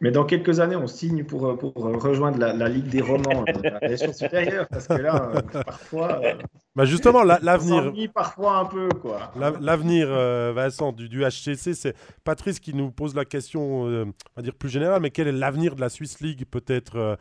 Mais dans quelques années, on signe pour, pour rejoindre la, Ligue des romans, la nation supérieure, parce que là, euh, parfois. Euh, bah justement, l'avenir. parfois un peu, quoi. L'avenir, euh, Vincent, du, du HCC, c'est Patrice qui nous pose la question, on va dire plus générale, mais quel est l'avenir de la Swiss League, peut-être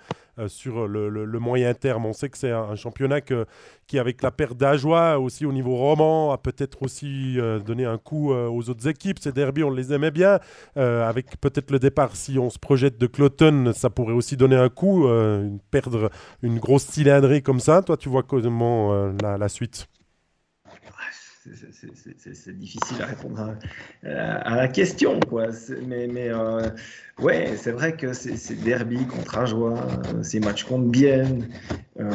sur le, le, moyen terme? On sait que c'est un, championnat qui, avec la perte d'Ajoie, aussi au niveau roman, a peut-être aussi donné un coup aux autres équipes. Ces derbies, on les aimait bien, avec peut-être le départ, si on se projette de Cloton, ça pourrait aussi donner un coup, euh, perdre une grosse cylindrée comme ça. Toi, tu vois comment euh, suite c'est difficile à répondre à, la question, quoi. Mais, mais euh, ouais, c'est vrai que ces derby contre Ajoie, ces matchs contre Bienne,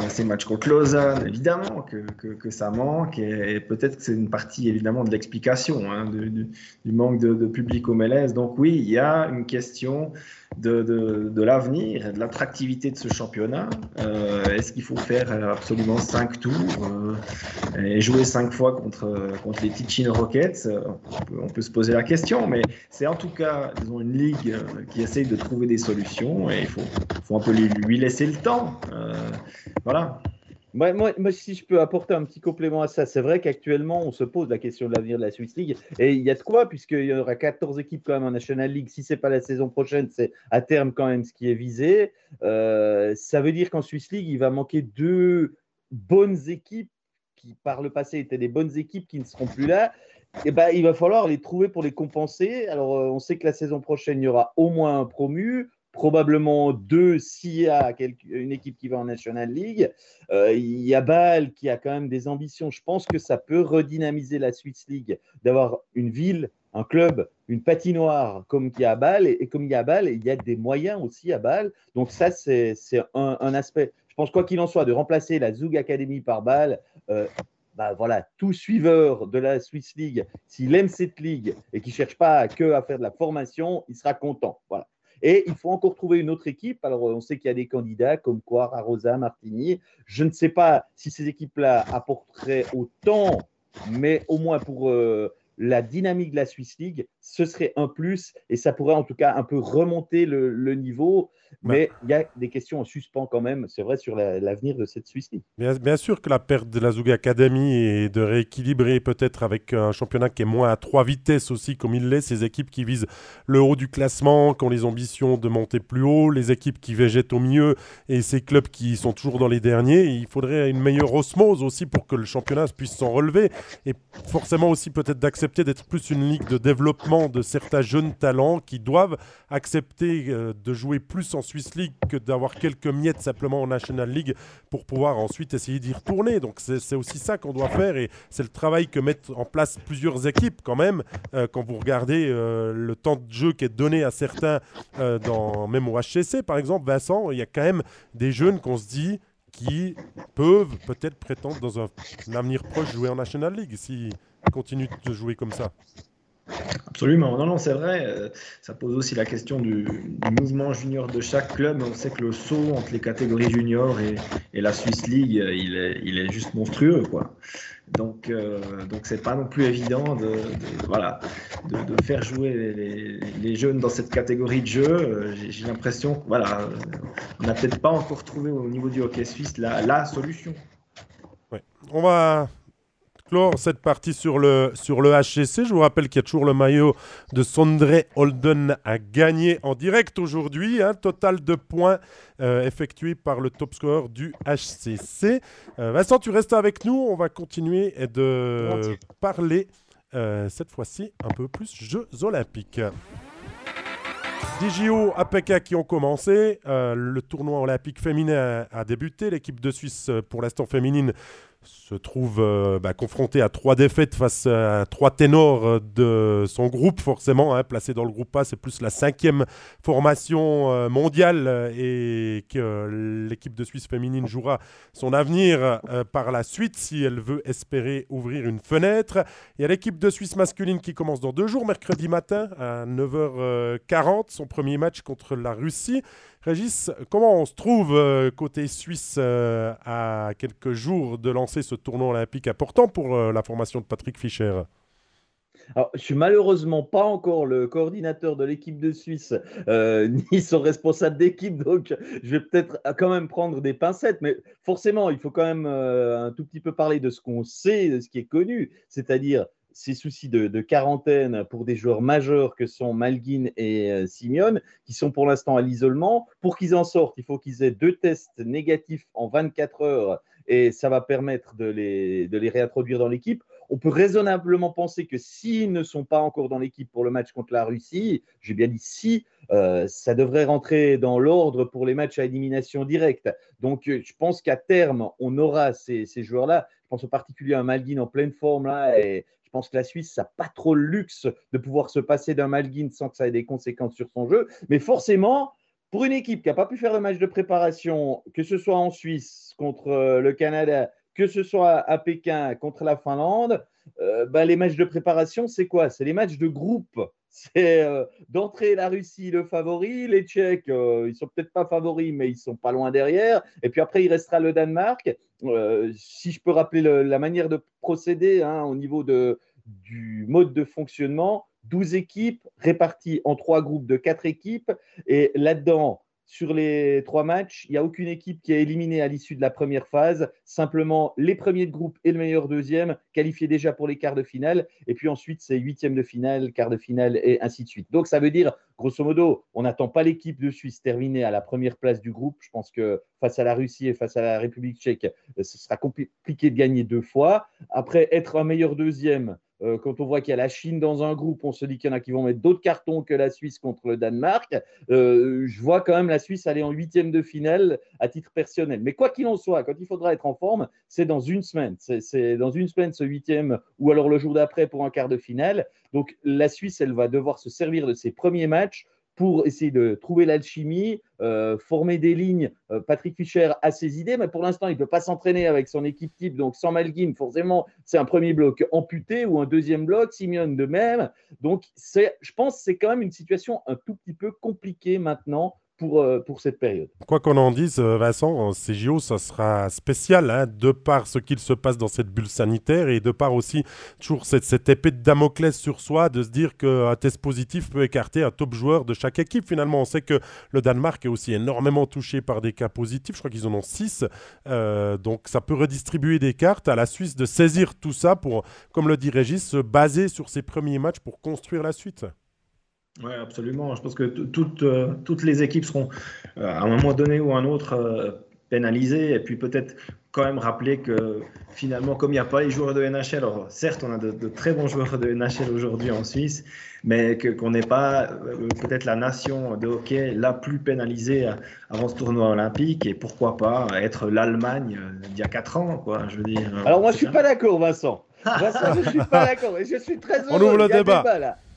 ces matchs contre Lausanne, évidemment que, que, ça manque. Et, peut-être que c'est une partie, évidemment, de l'explication hein, du manque de, public au MLS. Donc oui, il y a une question de, de, l'avenir et de l'attractivité de ce championnat. Euh, est-ce qu'il faut faire absolument cinq tours euh, et jouer cinq fois contre, contre les Tichin Rockets? On peut, se poser la question, mais c'est en tout cas disons, une ligue euh, qui essaye de trouver des solutions et il faut, faut un peu lui, lui laisser le temps. voilà. Moi, moi, si je peux apporter un petit complément à ça, c'est vrai qu'actuellement, on se pose la question de l'avenir de la Swiss League. Et il y a de quoi, puisqu'il y aura 14 équipes quand même en National League. Si ce n'est pas la saison prochaine, c'est à terme quand même ce qui est visé. Euh, ça veut dire qu'en Swiss League, il va manquer deux bonnes équipes qui, par le passé, étaient des bonnes équipes qui ne seront plus là. Et ben, il va falloir les trouver pour les compenser. Alors, euh, on sait que la saison prochaine, il y aura au moins un promu probablement deux s'il y a une équipe qui va en National League. Euh, il y a Bâle qui a quand même des ambitions. Je pense que ça peut redynamiser la Swiss League d'avoir une ville, un club, une patinoire comme il y a à Bâle. Et, comme il y a à Bâle, il y a des moyens aussi à Bâle. Donc ça, c'est un, aspect. Je pense quoi qu'il en soit, de remplacer la Zug Academy par Bâle, euh, bah voilà, tout suiveur de la Swiss League, s'il aime cette ligue et qui ne cherche pas que à faire de la formation, il sera content. Voilà. Et il faut encore trouver une autre équipe. Alors, on sait qu'il y a des candidats comme Coire, Arosa, Martigny. Je ne sais pas si ces équipes-là apporteraient autant, mais au moins pour euh, la dynamique de la Swiss League, ce serait un plus et ça pourrait en tout cas un peu remonter le niveau. Bah. Mais il y a des questions en suspens quand même, c'est vrai, sur l'avenir de cette Suisse League. Bien, sûr que la perte de la Zug Academy et de rééquilibrer peut-être avec un championnat qui est moins à trois vitesses aussi, comme il l'est, ces équipes qui visent le haut du classement, qui ont les ambitions de monter plus haut, les équipes qui végètent au mieux et ces clubs qui sont toujours dans les derniers. Il faudrait une meilleure osmose aussi pour que le championnat puisse s'en relever et forcément aussi peut-être d'accepter d'être plus une ligue de développement de certains jeunes talents qui doivent accepter euh, de jouer plus en Swiss League que d'avoir quelques miettes simplement en National League pour pouvoir ensuite essayer d'y retourner. Donc c'est aussi ça qu'on doit faire et c'est le travail que mettent en place plusieurs équipes quand même. Euh, quand vous regardez euh, le temps de jeu qui est donné à certains, dans, même au HCC par exemple, Vincent, il y a quand même des jeunes qu'on se dit qui peuvent peut-être prétendre dans un, avenir proche jouer en National League s'ils continuent de jouer comme ça. Absolument, non, non, c'est vrai. Euh, ça pose aussi la question du, mouvement junior de chaque club. On sait que le saut entre les catégories juniors et, la Swiss League, il est, juste monstrueux, quoi. Donc, euh, donc c'est pas non plus évident de, voilà, de, faire jouer les, jeunes dans cette catégorie de jeu. Euh, j'ai l'impression, voilà, on n'a peut-être pas encore trouvé au niveau du hockey suisse la, la solution. Ouais. On va clore cette partie sur le, sur le HCC. Je vous rappelle qu'il y a toujours le maillot de Sondre Holden à gagner en direct aujourd'hui. Un total de points euh, effectués par le top score du HCC. Euh, Vincent, tu restes avec nous. On va continuer de parler euh, cette fois-ci un peu plus Jeux olympiques. DJO APK qui ont commencé, le tournoi olympique féminin a débuté, l'équipe de Suisse pour l'instant féminine se trouve euh, bah, confronté à trois défaites face à trois ténors euh, de son groupe, forcément. Hein, placé dans le groupe A, c'est plus la cinquième formation euh, mondiale et que l'équipe de Suisse féminine jouera son avenir par la suite si elle veut espérer ouvrir une fenêtre. Il y a l'équipe de Suisse masculine qui commence dans deux jours, mercredi matin à 9h40, son premier match contre la Russie. Régis, comment on se trouve euh, côté suisse euh, à quelques jours de lancer ce tournoi olympique important pour euh, la formation de Patrick Fischer? Alors, je suis malheureusement pas encore le coordinateur de l'équipe de Suisse, ni son responsable d'équipe, donc je vais peut-être quand même prendre des pincettes, mais forcément, il faut quand même un tout petit peu parler de ce qu'on sait, de ce qui est connu, c'est-à-dire ces soucis de, quarantaine pour des joueurs majeurs que sont Malguin et euh, Simeone, qui sont pour l'instant à l'isolement. Pour qu'ils en sortent, il faut qu'ils aient deux tests négatifs en 24 heures et ça va permettre de les, de les réintroduire dans l'équipe. On peut raisonnablement penser que s'ils ne sont pas encore dans l'équipe pour le match contre la Russie, j'ai bien dit si, euh, ça devrait rentrer dans l'ordre pour les matchs à élimination directe. Donc, euh, je pense qu'à terme, on aura ces, ces joueurs-là. Je pense en particulier à Malguin en pleine forme là pense que la Suisse, n'a pas trop le luxe de pouvoir se passer d'un Malguin sans que ça ait des conséquences sur son jeu. Mais forcément, pour une équipe qui n'a pas pu faire de match de préparation, que ce soit en Suisse contre euh, le Canada, que ce soit à Pékin contre la Finlande, euh, bah, les matchs de préparation, c'est quoi? C'est les matchs de groupe. C'est euh, d'entrer la Russie le favori, les Tchèques, ils sont peut-être pas favoris, mais ils sont pas loin derrière. Et puis après, il restera le Danemark. si je peux rappeler la manière de procéder hein, au niveau du mode de fonctionnement, 12 équipes réparties en trois groupes de quatre équipes. Et là-dedans, sur les trois matchs, il n'y a aucune équipe qui est éliminée à l'issue de la première phase. Simplement, les premiers de groupe et le meilleur deuxième qualifiés déjà pour les quarts de finale. Et puis ensuite, c'est huitième de finale, quart de finale et ainsi de suite. Donc, ça veut dire, grosso modo, on n'attend pas l'équipe de Suisse terminée à la première place du groupe. Je pense que face à la Russie et face à la République tchèque, ce sera compliqué de gagner deux fois. Après, être un meilleur deuxième, euh, quand on voit qu'il y a la Chine dans un groupe, on se dit qu'il y en a qui vont mettre d'autres cartons que la Suisse contre le Danemark. Euh, je vois quand même la Suisse aller en huitième de finale à titre personnel. Mais quoi qu'il en soit, quand il faudra être en forme, c'est dans une semaine. C'est dans une semaine ce huitième ou alors le jour d'après pour un quart de finale. Donc la Suisse, elle va devoir se servir de ses premiers matchs pour essayer de trouver l'alchimie, euh, former des lignes. Euh, Patrick Fischer a ses idées, mais pour l'instant, il ne peut pas s'entraîner avec son équipe type. Donc, sans Malguin, forcément, c'est un premier bloc amputé ou un deuxième bloc, Simeone de même. Donc, je pense que c'est quand même une situation un tout petit peu compliquée maintenant pour, euh, pour cette période. Quoi qu'on en dise, euh, Vincent, ces JO, ça sera spécial, hein, de par ce qu'il se passe dans cette bulle sanitaire et de par aussi toujours cette, épée de Damoclès sur soi, de se dire qu'un test positif peut écarter un top joueur de chaque équipe. Finalement, on sait que le Danemark est aussi énormément touché par des cas positifs. Je crois qu'ils en ont six. Euh, donc ça peut redistribuer des cartes à la Suisse de saisir tout ça pour, comme le dit Régis, se baser sur ses premiers matchs pour construire la suite. Oui, absolument. Je pense que toutes, euh, toutes les équipes seront, euh, à un moment donné ou un autre, euh, pénalisées. Et puis peut-être quand même rappeler que finalement, comme il n'y a pas les joueurs de NHL, alors certes, on a de, très bons joueurs de NHL aujourd'hui en Suisse, mais qu'on n'est pas peut-être la nation de hockey la plus pénalisée avant ce tournoi olympique. Et pourquoi pas être l'Allemagne d'il y a 4 ans, quoi, je veux dire. Alors moi, je ne suis pas d'accord, Vincent. Vincent, je ne suis pas d'accord. Et je suis très heureux. On ouvre le débat.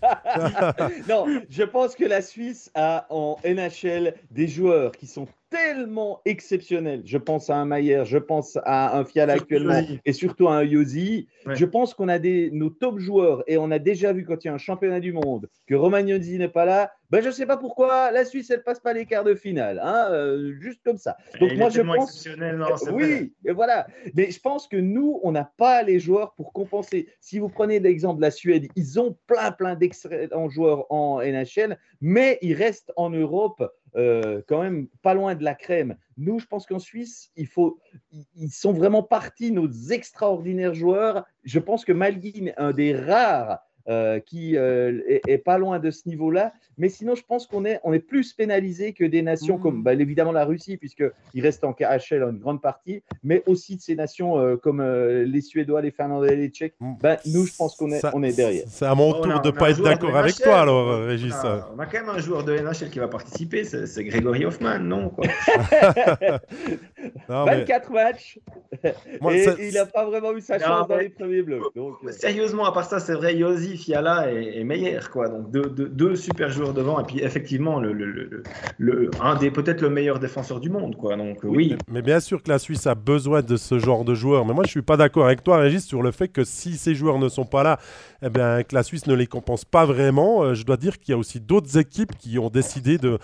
non, je pense que la Suisse a en NHL des joueurs qui sont tellement exceptionnels. Je pense à un Mayer, je pense à un Fiala actuellement et surtout à un Yosi. Je pense qu'on a des, nos top joueurs et on a déjà vu quand il y a un championnat du monde que Romagnoli n'est pas là. Ben, je ne sais pas pourquoi la Suisse, elle passe pas les quarts de finale. Hein, euh, juste comme ça. Donc, moi, je pense. Non, oui, et voilà. Mais je pense que nous, on n'a pas les joueurs pour compenser. Si vous prenez l'exemple de la Suède, ils ont plein, plein d'excellents joueurs en NHL, mais ils restent en Europe euh, quand même pas loin de la crème. Nous, je pense qu'en Suisse, il faut, ils sont vraiment partis, nos extraordinaires joueurs. Je pense que Malguin, un des rares euh, qui euh, est, pas loin de ce niveau-là. Mais sinon, je pense qu'on est, on est plus pénalisé que des nations mmh. comme bah, évidemment la Russie, puisqu'il reste en KHL en une grande partie, mais aussi de ces nations euh, comme les Suédois, les Finlandais, les Tchèques. Mmh. Bah, nous, je pense qu'on est, on est derrière. C'est à mon tour de ne pas être d'accord avec toi, alors, Régis. On a, quand même un joueur de NHL qui va participer, c'est Grégory Hoffman, non quoi. 24 matchs. et il n'a pas vraiment eu sa chance dans les premiers bleus. Sérieusement, à part ça, c'est vrai, Yosi Fiala et, Meyer, quoi. Donc deux, super joueurs devant, et puis effectivement le, un des peut-être le meilleur défenseur du monde, quoi. Donc oui. Mais, bien sûr que la Suisse a besoin de ce genre de joueurs. Mais moi je suis pas d'accord avec toi, Régis, sur le fait que si ces joueurs ne sont pas là, eh bien, que la Suisse ne les compense pas vraiment. Euh, je dois dire qu'il y a aussi d'autres équipes qui ont décidé de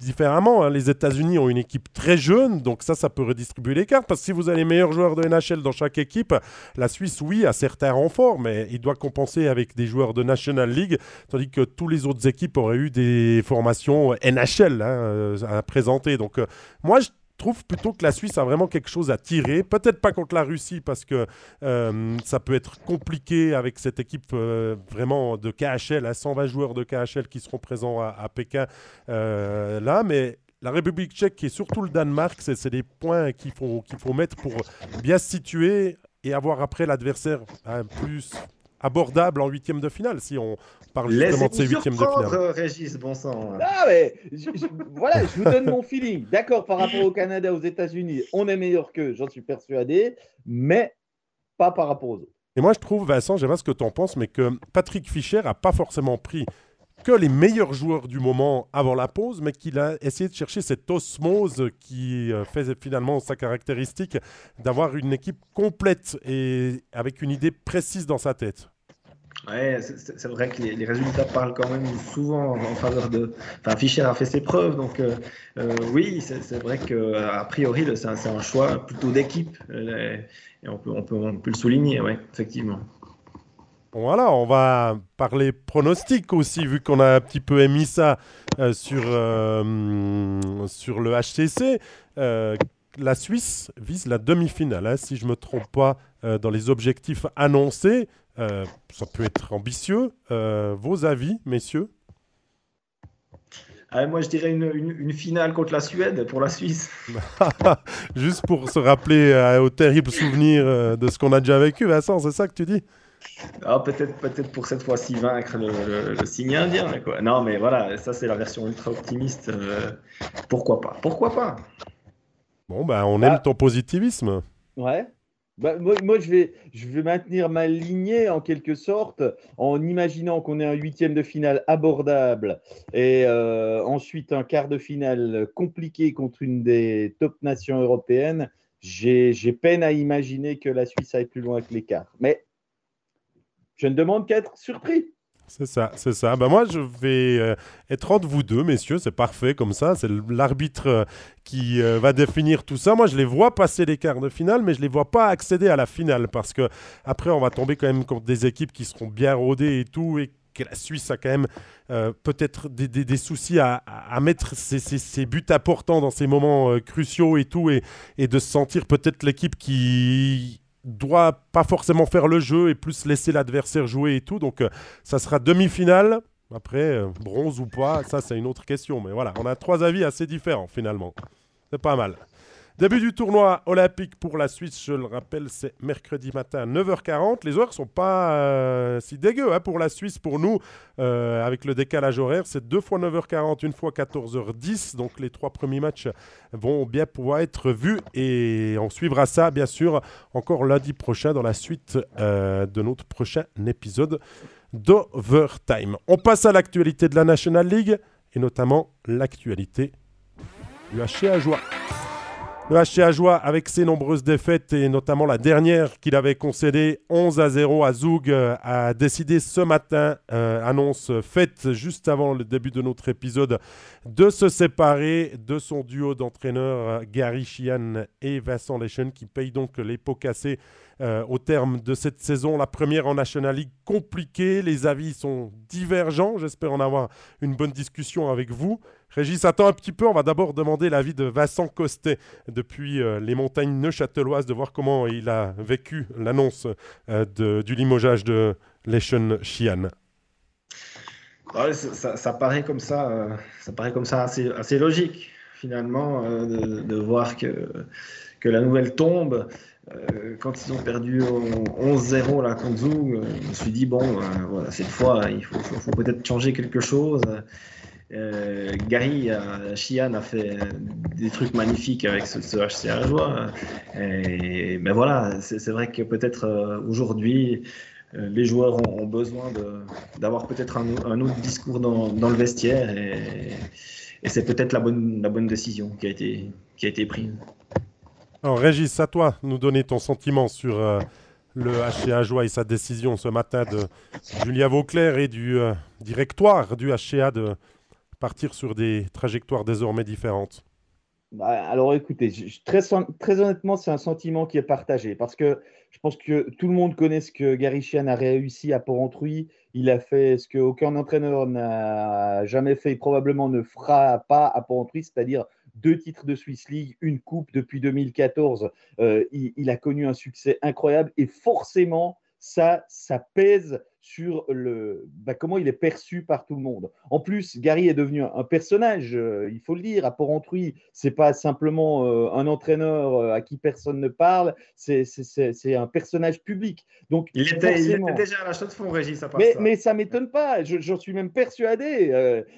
différemment. Hein. Les États-Unis ont une équipe très jeune, donc ça, ça peut redistribuer les cartes. Parce que si vous avez les meilleurs joueurs de NHL dans chaque équipe, la Suisse, oui, a certains renforts, mais il doit compenser avec des joueurs de National League, tandis que tous les autres équipes auraient eu des formations NHL hein, euh, à présenter. Donc, euh, moi, je trouve plutôt que la Suisse a vraiment quelque chose à tirer. Peut-être pas contre la Russie parce que euh, ça peut être compliqué avec cette équipe vraiment de KHL, à 120 joueurs de KHL qui seront présents à, Pékin là, mais la République tchèque et surtout le Danemark, c'est des points qu'il faut, qu'il faut mettre pour bien se situer et avoir après l'adversaire hein, plus abordable en huitième de finale, si on parle justement de ces huitièmes de finale. Régis, bon sang. Ah mais, voilà, je vous donne mon feeling. D'accord, par rapport au Canada, aux États-Unis, on est meilleur qu'eux, j'en suis persuadé, mais pas par rapport aux autres. Et moi, je trouve, Vincent, je sais pas ce que tu en penses, mais que Patrick Fischer a pas forcément pris que les meilleurs joueurs du moment avant la pause, mais qu'il a essayé de chercher cette osmose qui euh, fait finalement sa caractéristique d'avoir une équipe complète et avec une idée précise dans sa tête. Ouais, c'est vrai que les, résultats parlent quand même souvent en faveur de. Enfin, Fischer a fait ses preuves, donc euh, euh, oui, c'est vrai qu'a priori, c'est un, choix plutôt d'équipe, et on peut, on, peut, on peut le souligner, ouais, effectivement. Voilà, on va parler pronostic aussi, vu qu'on a un petit peu émis ça euh, sur, euh, sur le HCC. Euh, la Suisse vise la demi-finale, hein, si je ne me trompe pas, dans les objectifs annoncés. Ça peut être ambitieux. vos avis, messieurs ah, moi, je dirais une, une, finale contre la Suède pour la Suisse. Juste pour se rappeler au terrible souvenir de ce qu'on a déjà vécu, Vincent, c'est ça que tu dis? Ah, peut-être, peut-être pour cette fois-ci vaincre le, signe indien. Quoi. Non, mais voilà, ça c'est la version ultra optimiste. Euh, pourquoi pas? Pourquoi pas? Bon, bah, on aime bah. ton positivisme. Ouais. Bah, moi, je, vais, je vais maintenir ma lignée en quelque sorte en imaginant qu'on ait un huitième de finale abordable et euh, ensuite un quart de finale compliqué contre une des top nations européennes. J'ai peine à imaginer que la Suisse aille plus loin que l'écart. Mais je ne demande qu'à être surpris. C'est ça, c'est ça. Ben moi, je vais euh, être entre vous deux, messieurs. C'est parfait comme ça. C'est l'arbitre euh, qui euh, va définir tout ça. Moi, je les vois passer les quarts de finale, mais je les vois pas accéder à la finale parce que après, on va tomber quand même contre des équipes qui seront bien rodées et tout, et que la Suisse a quand même peut-être des, des, soucis à, à mettre ses, ses, buts importants dans ces moments cruciaux et tout, et, et de se sentir peut-être l'équipe qui doit pas forcément faire le jeu et plus laisser l'adversaire jouer et tout. Donc euh, ça sera demi-finale. Après, euh, bronze ou pas, ça c'est une autre question. Mais voilà, on a trois avis assez différents finalement. C'est pas mal. Début du tournoi olympique pour la Suisse, je le rappelle, c'est mercredi matin à 9h40. Les heures sont pas euh, si dégueu hein, pour la Suisse, pour nous, euh, avec le décalage horaire. C'est deux fois 9h40, une fois 14h10. Donc les trois premiers matchs vont bien pouvoir être vus. Et on suivra ça, bien sûr, encore lundi prochain dans la suite euh, de notre prochain épisode d'Overtime. On passe à l'actualité de la National League et notamment l'actualité du Joie. Le Joie, avec ses nombreuses défaites et notamment la dernière qu'il avait concédée 11 à 0 à Zoug, euh, a décidé ce matin, euh, annonce faite juste avant le début de notre épisode, de se séparer de son duo d'entraîneurs euh, Gary Chian et Vincent Leschen qui payent donc les pots cassés au terme de cette saison. La première en National League compliquée, les avis sont divergents. J'espère en avoir une bonne discussion avec vous. Régis, attends un petit peu. On va d'abord demander l'avis de Vincent Costet depuis euh, les montagnes neuchâteloises, de voir comment il a vécu l'annonce euh, du limogeage de Leschen Chian. ça, paraît comme ça, euh, ça paraît comme ça assez, logique finalement de, voir que, que la nouvelle tombe. quand ils ont perdu 11-0 la contre je me suis dit bon, cette fois il faut peut-être changer quelque chose. Euh, Gary Chian a fait des trucs magnifiques avec ce, ce HCA joie. Et ben voilà, c'est vrai que peut-être euh, aujourd'hui, euh, les joueurs ont, besoin d'avoir peut-être un, autre discours dans, le vestiaire et, c'est peut-être la bonne, décision qui a été, qui a été prise. Alors Régis, à toi nous donner ton sentiment sur le HCA Joie et sa décision ce matin de Julia Vauclair et du directoire du HCA de, partir sur des trajectoires désormais différentes bah, Alors écoutez, très, honnêtement, c'est un sentiment qui est partagé parce que je pense que tout le monde connaît ce que Gary Chian a réussi à Port-Entruy. Il a fait ce qu'aucun entraîneur n'a jamais fait et probablement ne fera pas à Port-Entruy, c'est-à-dire deux titres de Swiss League, une coupe depuis 2014. Euh, il, a connu un succès incroyable et forcément, ça, ça pèse sur le, bah, comment il est perçu par tout le monde. En plus, Gary est devenu un, personnage, euh, il faut le dire, à Port-Entruy. C'est pas simplement euh, un entraîneur euh, à qui personne ne parle, c'est un personnage public. Donc, il était, déjà à la chaude de fond, Régis, ça mais, ça. Mais ça m'étonne pas, j'en suis même persuadé.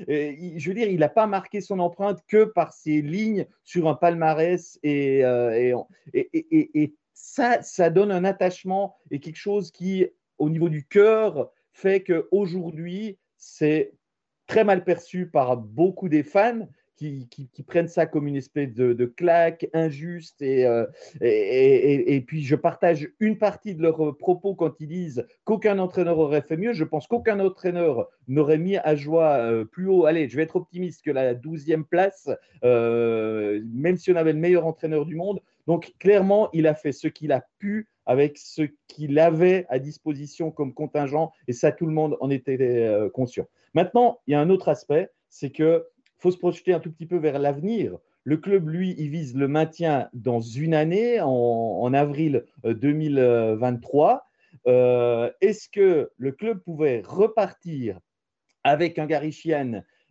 je veux dire, il n'a pas marqué son empreinte que par ses lignes sur un palmarès et, et, et, et ça, donne un attachement et quelque chose qui au niveau du cœur fait qu'aujourd'hui, c'est très mal perçu par beaucoup des fans qui, prennent ça comme une espèce de, claque injuste. Euh, et, et, puis, je partage une partie de leurs propos quand ils disent qu'aucun entraîneur aurait fait mieux. Je pense qu'aucun entraîneur n'aurait mis à joie euh, plus haut. Allez, je vais être optimiste que la 12e place, euh, même si on avait le meilleur entraîneur du monde. Donc, clairement, il a fait ce qu'il a pu avec ce qu'il avait à disposition comme contingent, et ça, tout le monde en était euh, conscient. Maintenant, il y a un autre aspect, c'est que faut se projeter un tout petit peu vers l'avenir. Le club, lui, il vise le maintien dans une année, en, avril 2023. Euh, euh, est-ce que le club pouvait repartir avec un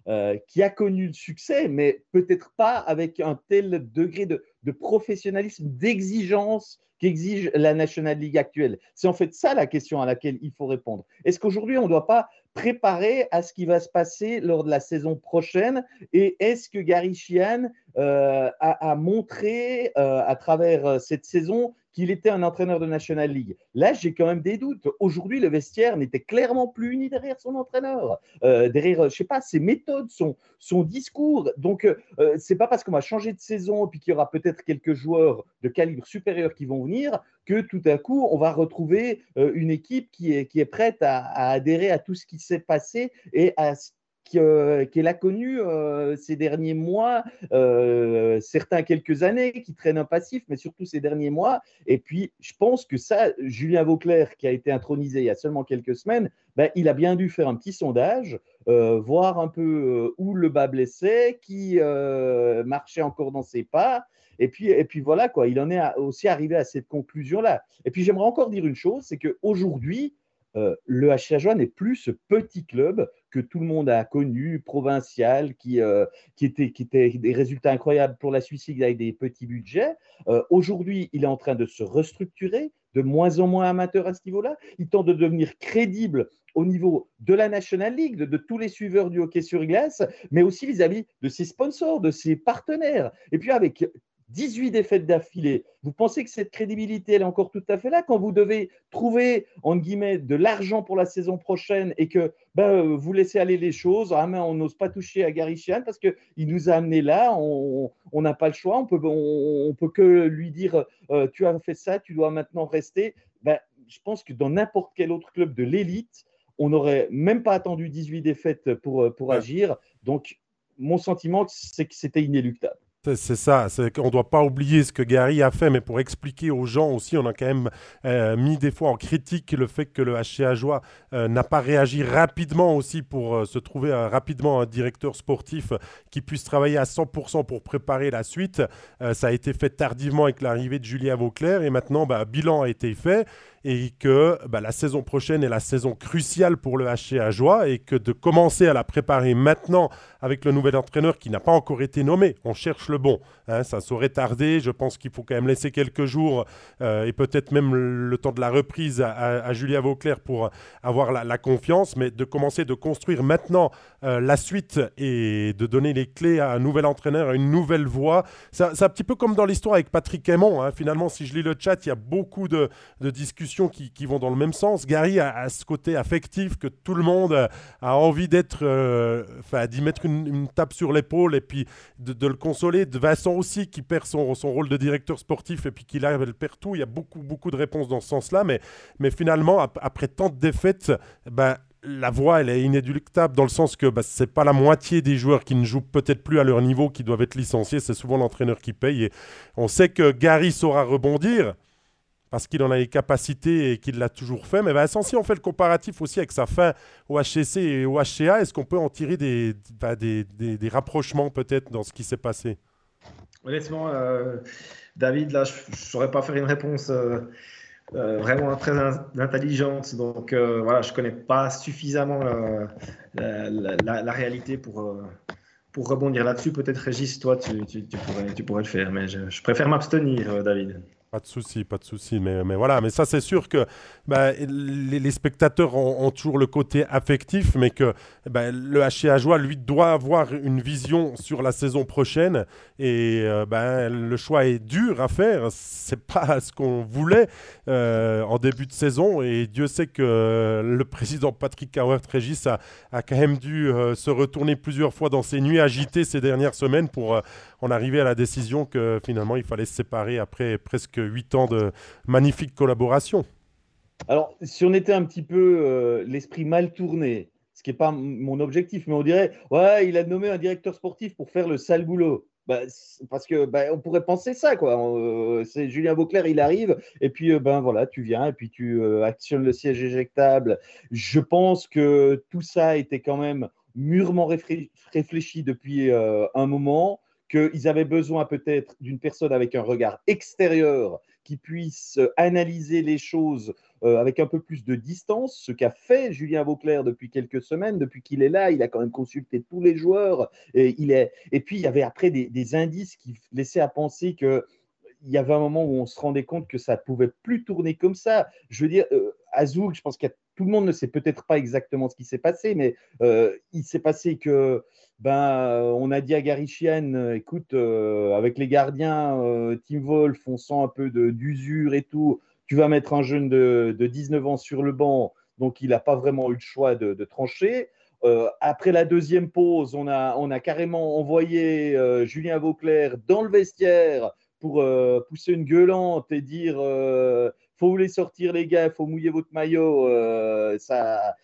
Garichian qui a connu le succès, mais peut-être pas avec un tel degré de, professionnalisme, d'exigence qu'exige la National League actuelle C'est en fait ça la question à laquelle il faut répondre. Est-ce qu'aujourd'hui, on ne doit pas préparer à ce qui va se passer lors de la saison prochaine? Et est-ce que Gary Sheehan euh, a, montré euh, à travers euh, cette saison qu'il était un entraîneur de National League. Là, j'ai quand même des doutes. Aujourd'hui, le vestiaire n'était clairement plus uni derrière son entraîneur, derrière, je sais pas, ses méthodes, son, discours. Donc, euh, c'est pas parce qu'on va changer de saison et qu'il y aura peut-être quelques joueurs de calibre supérieur qui vont venir que tout à coup, on va retrouver une équipe qui est, qui est prête à, à adhérer à tout ce qui s'est passé et à qu'elle a connu euh, ces derniers mois, euh, certains quelques années, qui traînent un passif, mais surtout ces derniers mois. Et puis, je pense que ça, Julien Vauclair, qui a été intronisé il y a seulement quelques semaines, ben, il a bien dû faire un petit sondage, euh, voir un peu où le bas blessait, qui marchait encore dans ses pas. Et puis, et puis voilà, quoi, il en est aussi arrivé à cette conclusion-là. Et puis j'aimerais encore dire une chose, c'est qu'aujourd'hui, euh, le HCA n'est plus ce petit club que tout le monde a connu, provincial, qui, euh, qui, était, qui était des résultats incroyables pour la Suisse avec des petits budgets. Euh, aujourd'hui, il est en train de se restructurer, de moins en moins amateur à ce niveau-là. Il tente de devenir crédible au niveau de la National League, de, tous les suiveurs du hockey sur glace, mais aussi vis-à-vis -vis de ses sponsors, de ses partenaires. Et puis avec 18 défaites d'affilée. Vous pensez que cette crédibilité, elle est encore tout à fait là quand vous devez trouver, en guillemets, de l'argent pour la saison prochaine et que ben, vous laissez aller les choses. Ah, mais on n'ose pas toucher à Gary parce qu'il nous a amené là. On n'a pas le choix. On peut, on, peut que lui dire euh, Tu as fait ça, tu dois maintenant rester. Ben, je pense que dans n'importe quel autre club de l'élite, on n'aurait même pas attendu 18 défaites pour, pour agir. Donc, mon sentiment, c'est que c'était inéluctable. C'est ça, on ne doit pas oublier ce que Gary a fait, mais pour expliquer aux gens aussi, on a quand même euh, mis des fois en critique le fait que le HCA Joie euh, n'a pas réagi rapidement aussi pour euh, se trouver rapidement un directeur sportif qui puisse travailler à 100% pour préparer la suite. ça a été fait tardivement avec l'arrivée de Julien Vauclair et maintenant, bah, bilan a été fait et que bah, la saison prochaine est la saison cruciale pour le HCA Joie et que de commencer à la préparer maintenant avec le nouvel entraîneur qui n'a pas encore été nommé, on cherche le bon. Hein, ça saurait tarder, je pense qu'il faut quand même laisser quelques jours euh, et peut-être même le temps de la reprise à, Julia Vauclair pour avoir la, confiance, mais de commencer de construire maintenant euh, la suite et de donner les clés à un nouvel entraîneur, à une nouvelle voie. C'est un petit peu comme dans l'histoire avec Patrick Aymon. Hein. Finalement, si je lis le chat, il y a beaucoup de discussions qui, vont dans le même sens. Gary a, ce côté affectif que tout le monde a envie d'être, euh, d'y mettre une, tape sur l'épaule et puis de, le consoler. De Vincent aussi qui perd son, rôle de directeur sportif et puis qu'il arrive, elle perd tout. Il y a beaucoup, beaucoup de réponses dans ce sens-là, mais, mais finalement, après tant de défaites, ben, la voix, elle est inéductable dans le sens que bah, ce n'est pas la moitié des joueurs qui ne jouent peut-être plus à leur niveau qui doivent être licenciés. C'est souvent l'entraîneur qui paye. Et on sait que Gary saura rebondir parce qu'il en a les capacités et qu'il l'a toujours fait. Mais Vincent, si on fait le comparatif aussi avec sa fin au HCC et au HCA, est-ce qu'on peut en tirer des, bah, des, rapprochements peut-être dans ce qui s'est passé? Honnêtement, euh, David, là, je ne saurais pas faire une réponse euh, euh, vraiment très intelligente. Donc voilà, je ne connais pas suffisamment la, la, réalité pour pour rebondir là-dessus, peut-être Régis, toi, tu, pourrais, tu, pourrais, le faire, mais je préfère m'abstenir, David. Pas de souci, pas de souci. Mais, mais voilà, mais ça, c'est sûr que bah, les, spectateurs ont, toujours le côté affectif, mais que bah, le HCA lui, doit avoir une vision sur la saison prochaine. Et euh, bah, le choix est dur à faire. C'est pas ce qu'on voulait euh, en début de saison. Et Dieu sait que le président Patrick Cowart-Régis a, a, quand même dû euh, se retourner plusieurs fois dans ses nuits agitées ces dernières semaines pour en arriver à la décision que finalement, il fallait se séparer après presque huit ans de magnifique collaboration. Alors, si on était un petit peu euh, l'esprit mal tourné, ce qui n'est pas mon objectif, mais on dirait, ouais, il a nommé un directeur sportif pour faire le sale boulot. Bah, parce que bah, on pourrait penser ça, quoi. Euh, c'est Julien Vauclair, il arrive, et puis euh, ben voilà, tu viens, et puis tu actionnes le siège éjectable. Je pense que tout ça était quand même mûrement réfléchi depuis un moment qu'ils avaient besoin peut-être d'une personne avec un regard extérieur qui puisse analyser les choses euh, avec un peu plus de distance, ce qu'a fait Julien Vauclair depuis quelques semaines, depuis qu'il est là, il a quand même consulté tous les joueurs, et, il est... et puis il y avait après des, indices qui laissaient à penser que il y avait un moment où on se rendait compte que ça pouvait plus tourner comme ça. Je veux dire, euh, Azouk, je pense que tout le monde ne sait peut-être pas exactement ce qui s'est passé, mais euh, il s'est passé que ben, on a dit à Gary écoute, euh, avec les gardiens, euh, Tim Wolf, on sent un peu d'usure et tout. Tu vas mettre un jeune de, 19 ans sur le banc, donc il n'a pas vraiment eu le choix de, trancher. Euh, après la deuxième pause, on a, on a carrément envoyé Julien Vauclair dans le vestiaire pour pousser une gueulante et dire faut vous les sortir les gars, faut mouiller votre maillot, ça,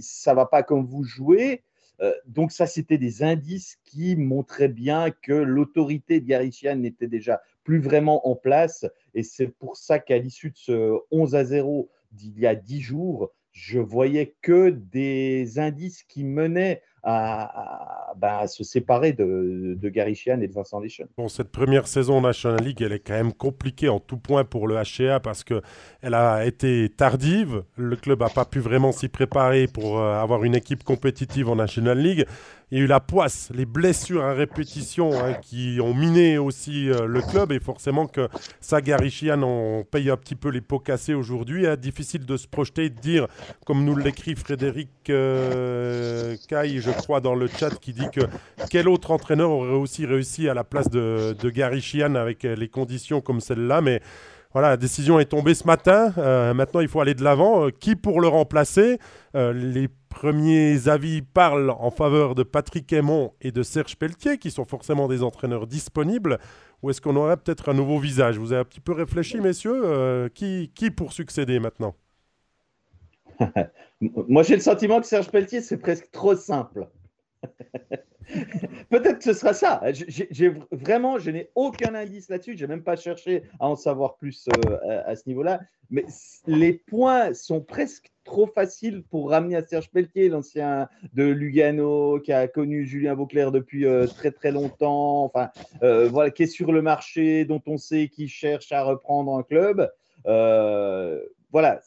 ça va pas comme vous jouez. Euh, donc ça, c'était des indices qui montraient bien que l'autorité de Garichian n'était déjà plus vraiment en place. Et c'est pour ça qu'à l'issue de ce 11 à 0 d'il y a 10 jours, je voyais que des indices qui menaient à, bah, se séparer de, de Gary et de Vincent Deschamps. Bon, cette première saison National League, elle est quand même compliquée en tout point pour le HCA parce qu'elle a été tardive. Le club n'a pas pu vraiment s'y préparer pour euh, avoir une équipe compétitive en National League. Il y a eu la poisse, les blessures à répétition hein, qui ont miné aussi euh, le club et forcément que ça, Chian, on paye un petit peu les pots cassés aujourd'hui. Hein. Difficile de se projeter et de dire, comme nous l'écrit Frédéric euh, Caille, je crois, dans le chat, qui dit que quel autre entraîneur aurait aussi réussi à la place de, de Gary Chian avec les conditions comme celle-là. Mais voilà, la décision est tombée ce matin. Euh, maintenant, il faut aller de l'avant. qui pour le remplacer? Les premiers avis parlent en faveur de Patrick Aymon et de Serge Pelletier, qui sont forcément des entraîneurs disponibles, ou est-ce qu'on aurait peut-être un nouveau visage? Vous avez un petit peu réfléchi, messieurs? Euh, qui, qui pour succéder maintenant? Moi, j'ai le sentiment que Serge Pelletier, c'est presque trop simple. Peut-être que ce sera ça. J'ai vraiment, je n'ai aucun indice là-dessus. Je n'ai même pas cherché à en savoir plus euh, à, ce niveau-là. Mais les points sont presque trop faciles pour ramener à Serge Pelletier, l'ancien de Lugano, qui a connu Julien Vauclair depuis euh, très très longtemps, enfin, euh, voilà, qui est sur le marché, dont on sait qu'il cherche à reprendre un club. voilà,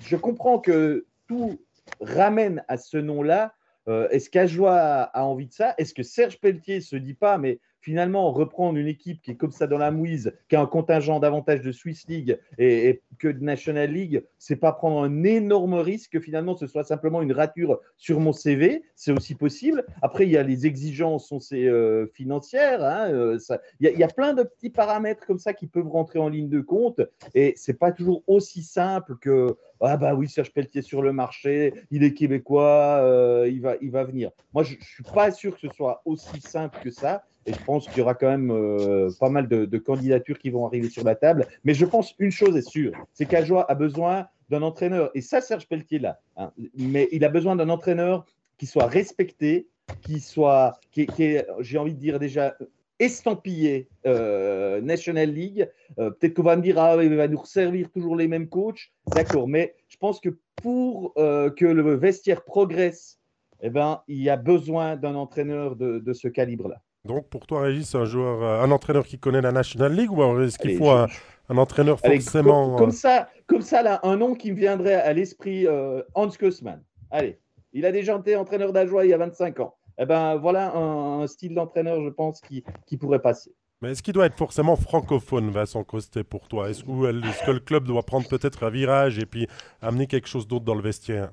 je comprends que tout ramène à ce nom-là est-ce qu'Ajoie a, envie de ça? Est-ce que Serge Pelletier se dit pas, mais finalement, reprendre une équipe qui est comme ça dans la mouise, qui a un contingent davantage de Swiss League et, que de National League, c'est pas prendre un énorme risque que finalement ce soit simplement une rature sur mon CV. C'est aussi possible. Après, il y a les exigences euh, financières. Hein, euh, il, y a, plein de petits paramètres comme ça qui peuvent rentrer en ligne de compte et c'est pas toujours aussi simple que ah bah oui, Serge Pelletier sur le marché, il est québécois, euh, il, va, il va venir. Moi, je ne suis pas sûr que ce soit aussi simple que ça. Et je pense qu'il y aura quand même euh, pas mal de, candidatures qui vont arriver sur la table. Mais je pense une chose est sûre, c'est qu'Ajoie a besoin d'un entraîneur, et ça, Serge Pelletier là, hein, mais il a besoin d'un entraîneur qui soit respecté, qui soit, qui, qui j'ai envie de dire déjà, estampillé euh, National League. Euh, peut-être qu'on va me dire, ah, il va nous servir toujours les mêmes coachs. D'accord, mais je pense que pour que le vestiaire progresse, eh ben, il y a besoin d'un entraîneur de ce calibre-là. Donc pour toi, Régis, un joueur, euh, un entraîneur qui connaît la National League ou est-ce qu'il faut un, entraîneur forcément comme, euh, ça, comme ça là, un nom qui me viendrait à l'esprit, euh, Hans Kussmann. Allez, il a déjà été entraîneur d'Ajoie il y a 25 ans. Eh ben voilà un, style d'entraîneur, je pense, qui, qui pourrait passer. Mais est-ce qu'il doit être forcément francophone, Vincent Costet, pour toi? Est-ce que le club doit prendre peut-être un virage et puis amener quelque chose d'autre dans le vestiaire?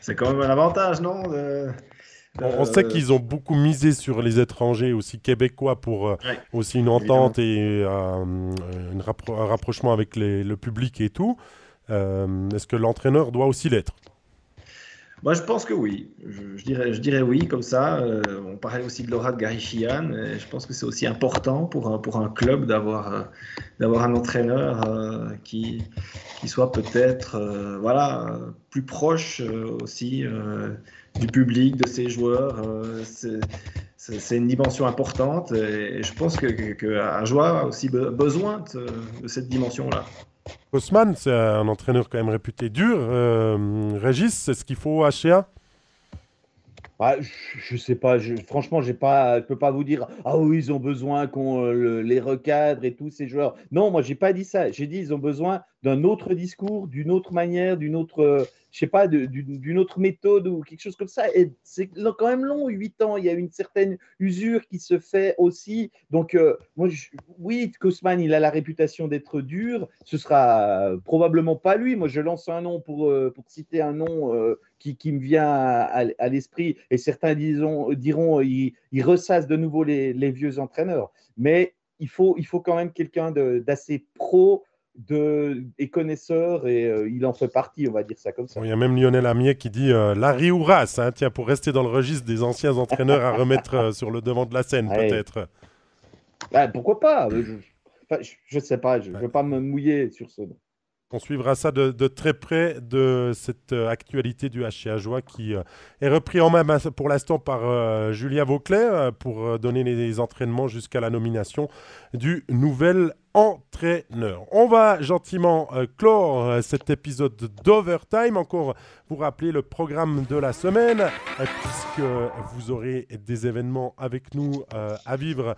C'est quand même un avantage, non on, sait euh, qu'ils ont beaucoup misé sur les étrangers aussi québécois pour euh, aussi une entente et euh, un rapprochement avec le public et tout. Est-ce que l'entraîneur doit aussi l'être? Moi, je pense que oui. Je, dirais, je dirais oui, comme ça. on parlait aussi de l'aura de Gary Sheehan. je pense que c'est aussi important pour un, pour un club d'avoir d'avoir un entraîneur qui, qui soit peut-être voilà, plus proche aussi du public, de ses joueurs. Euh, c'est une dimension importante et je pense que, que, a aussi besoin de, cette dimension-là. Osman, c'est un entraîneur quand même réputé dur. Euh, Régis, c'est ce qu'il faut à Chéa bah, je, ne sais pas, je, franchement, j'ai pas, je peux pas vous dire ah oui ils ont besoin qu'on euh, les recadre et tous ces joueurs. Non, moi j'ai pas dit ça. J'ai dit ils ont besoin d'un autre discours, d'une autre manière, d'une autre, je sais pas, d'une autre méthode ou quelque chose comme ça. Et c'est quand même long, 8 ans. Il y a une certaine usure qui se fait aussi. Donc, euh, oui, Kosman, il a la réputation d'être dur. Ce sera probablement pas lui. Moi, je lance un nom pour, euh, citer un nom euh, qui, qui, me vient à, l'esprit. Et certains disons, diront, il, il, ressasse de nouveau les, les vieux entraîneurs. Mais il faut, il faut quand même quelqu'un d'assez pro de, et connaisseur et euh, il en fait partie, on va dire ça comme ça. Il y a même Lionel Amier qui dit euh, Larry Ouras, hein, tiens, pour rester dans le registre des anciens entraîneurs à remettre euh, sur le devant de la scène, peut-être. Bah, pourquoi pas Je ne sais pas, je ne veux pas me mouiller sur ce nom. On suivra ça de, très près de cette euh, actualité du HCA Joie qui euh, est repris en main pour l'instant par euh, Julia Vauclair pour donner les entraînements jusqu'à la nomination du nouvel entraîneur. On va gentiment clore cet épisode d'Overtime. Encore vous rappeler le programme de la semaine puisque vous aurez des événements avec nous à vivre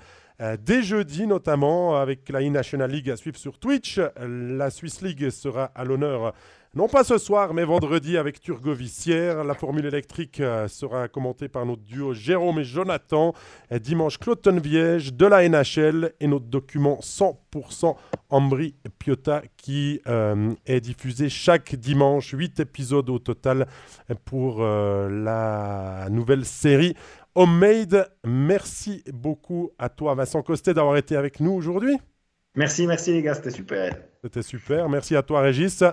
dès jeudi notamment avec la e-National League à suivre sur Twitch. La Swiss League sera à l'honneur Non pas ce soir, mais vendredi avec Turgovissière. La formule électrique euh, sera commentée par notre duo Jérôme et Jonathan. Dimanche, Cloton Viège de la NHL et notre document 100% Ambry Piotta qui euh, est diffusé chaque dimanche. 8 épisodes au total pour euh, la nouvelle série Homemade. Merci beaucoup à toi, Vincent Costet, d'avoir été avec nous aujourd'hui. Merci, merci les gars, c'était super. C'était super. Merci à toi, Régis.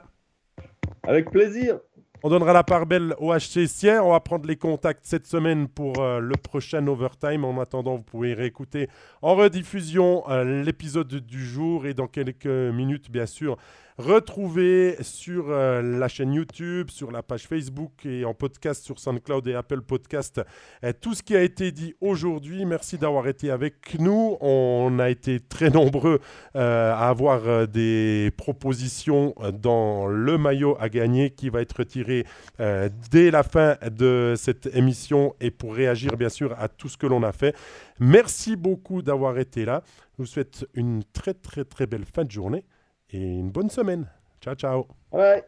Avec plaisir. On donnera la part belle au HC Sierre. On va prendre les contacts cette semaine pour euh, le prochain Overtime. En attendant, vous pouvez réécouter en rediffusion euh, l'épisode du jour et dans quelques minutes, bien sûr, retrouver sur euh, la chaîne YouTube, sur la page Facebook et en podcast sur SoundCloud et Apple Podcast euh, tout ce qui a été dit aujourd'hui. Merci d'avoir été avec nous. On a été très nombreux euh, à avoir des propositions dans le maillot à gagner qui va être retiré dès la fin de cette émission et pour réagir bien sûr à tout ce que l'on a fait. Merci beaucoup d'avoir été là. Je vous souhaite une très très très belle fin de journée et une bonne semaine. Ciao, ciao. Bye.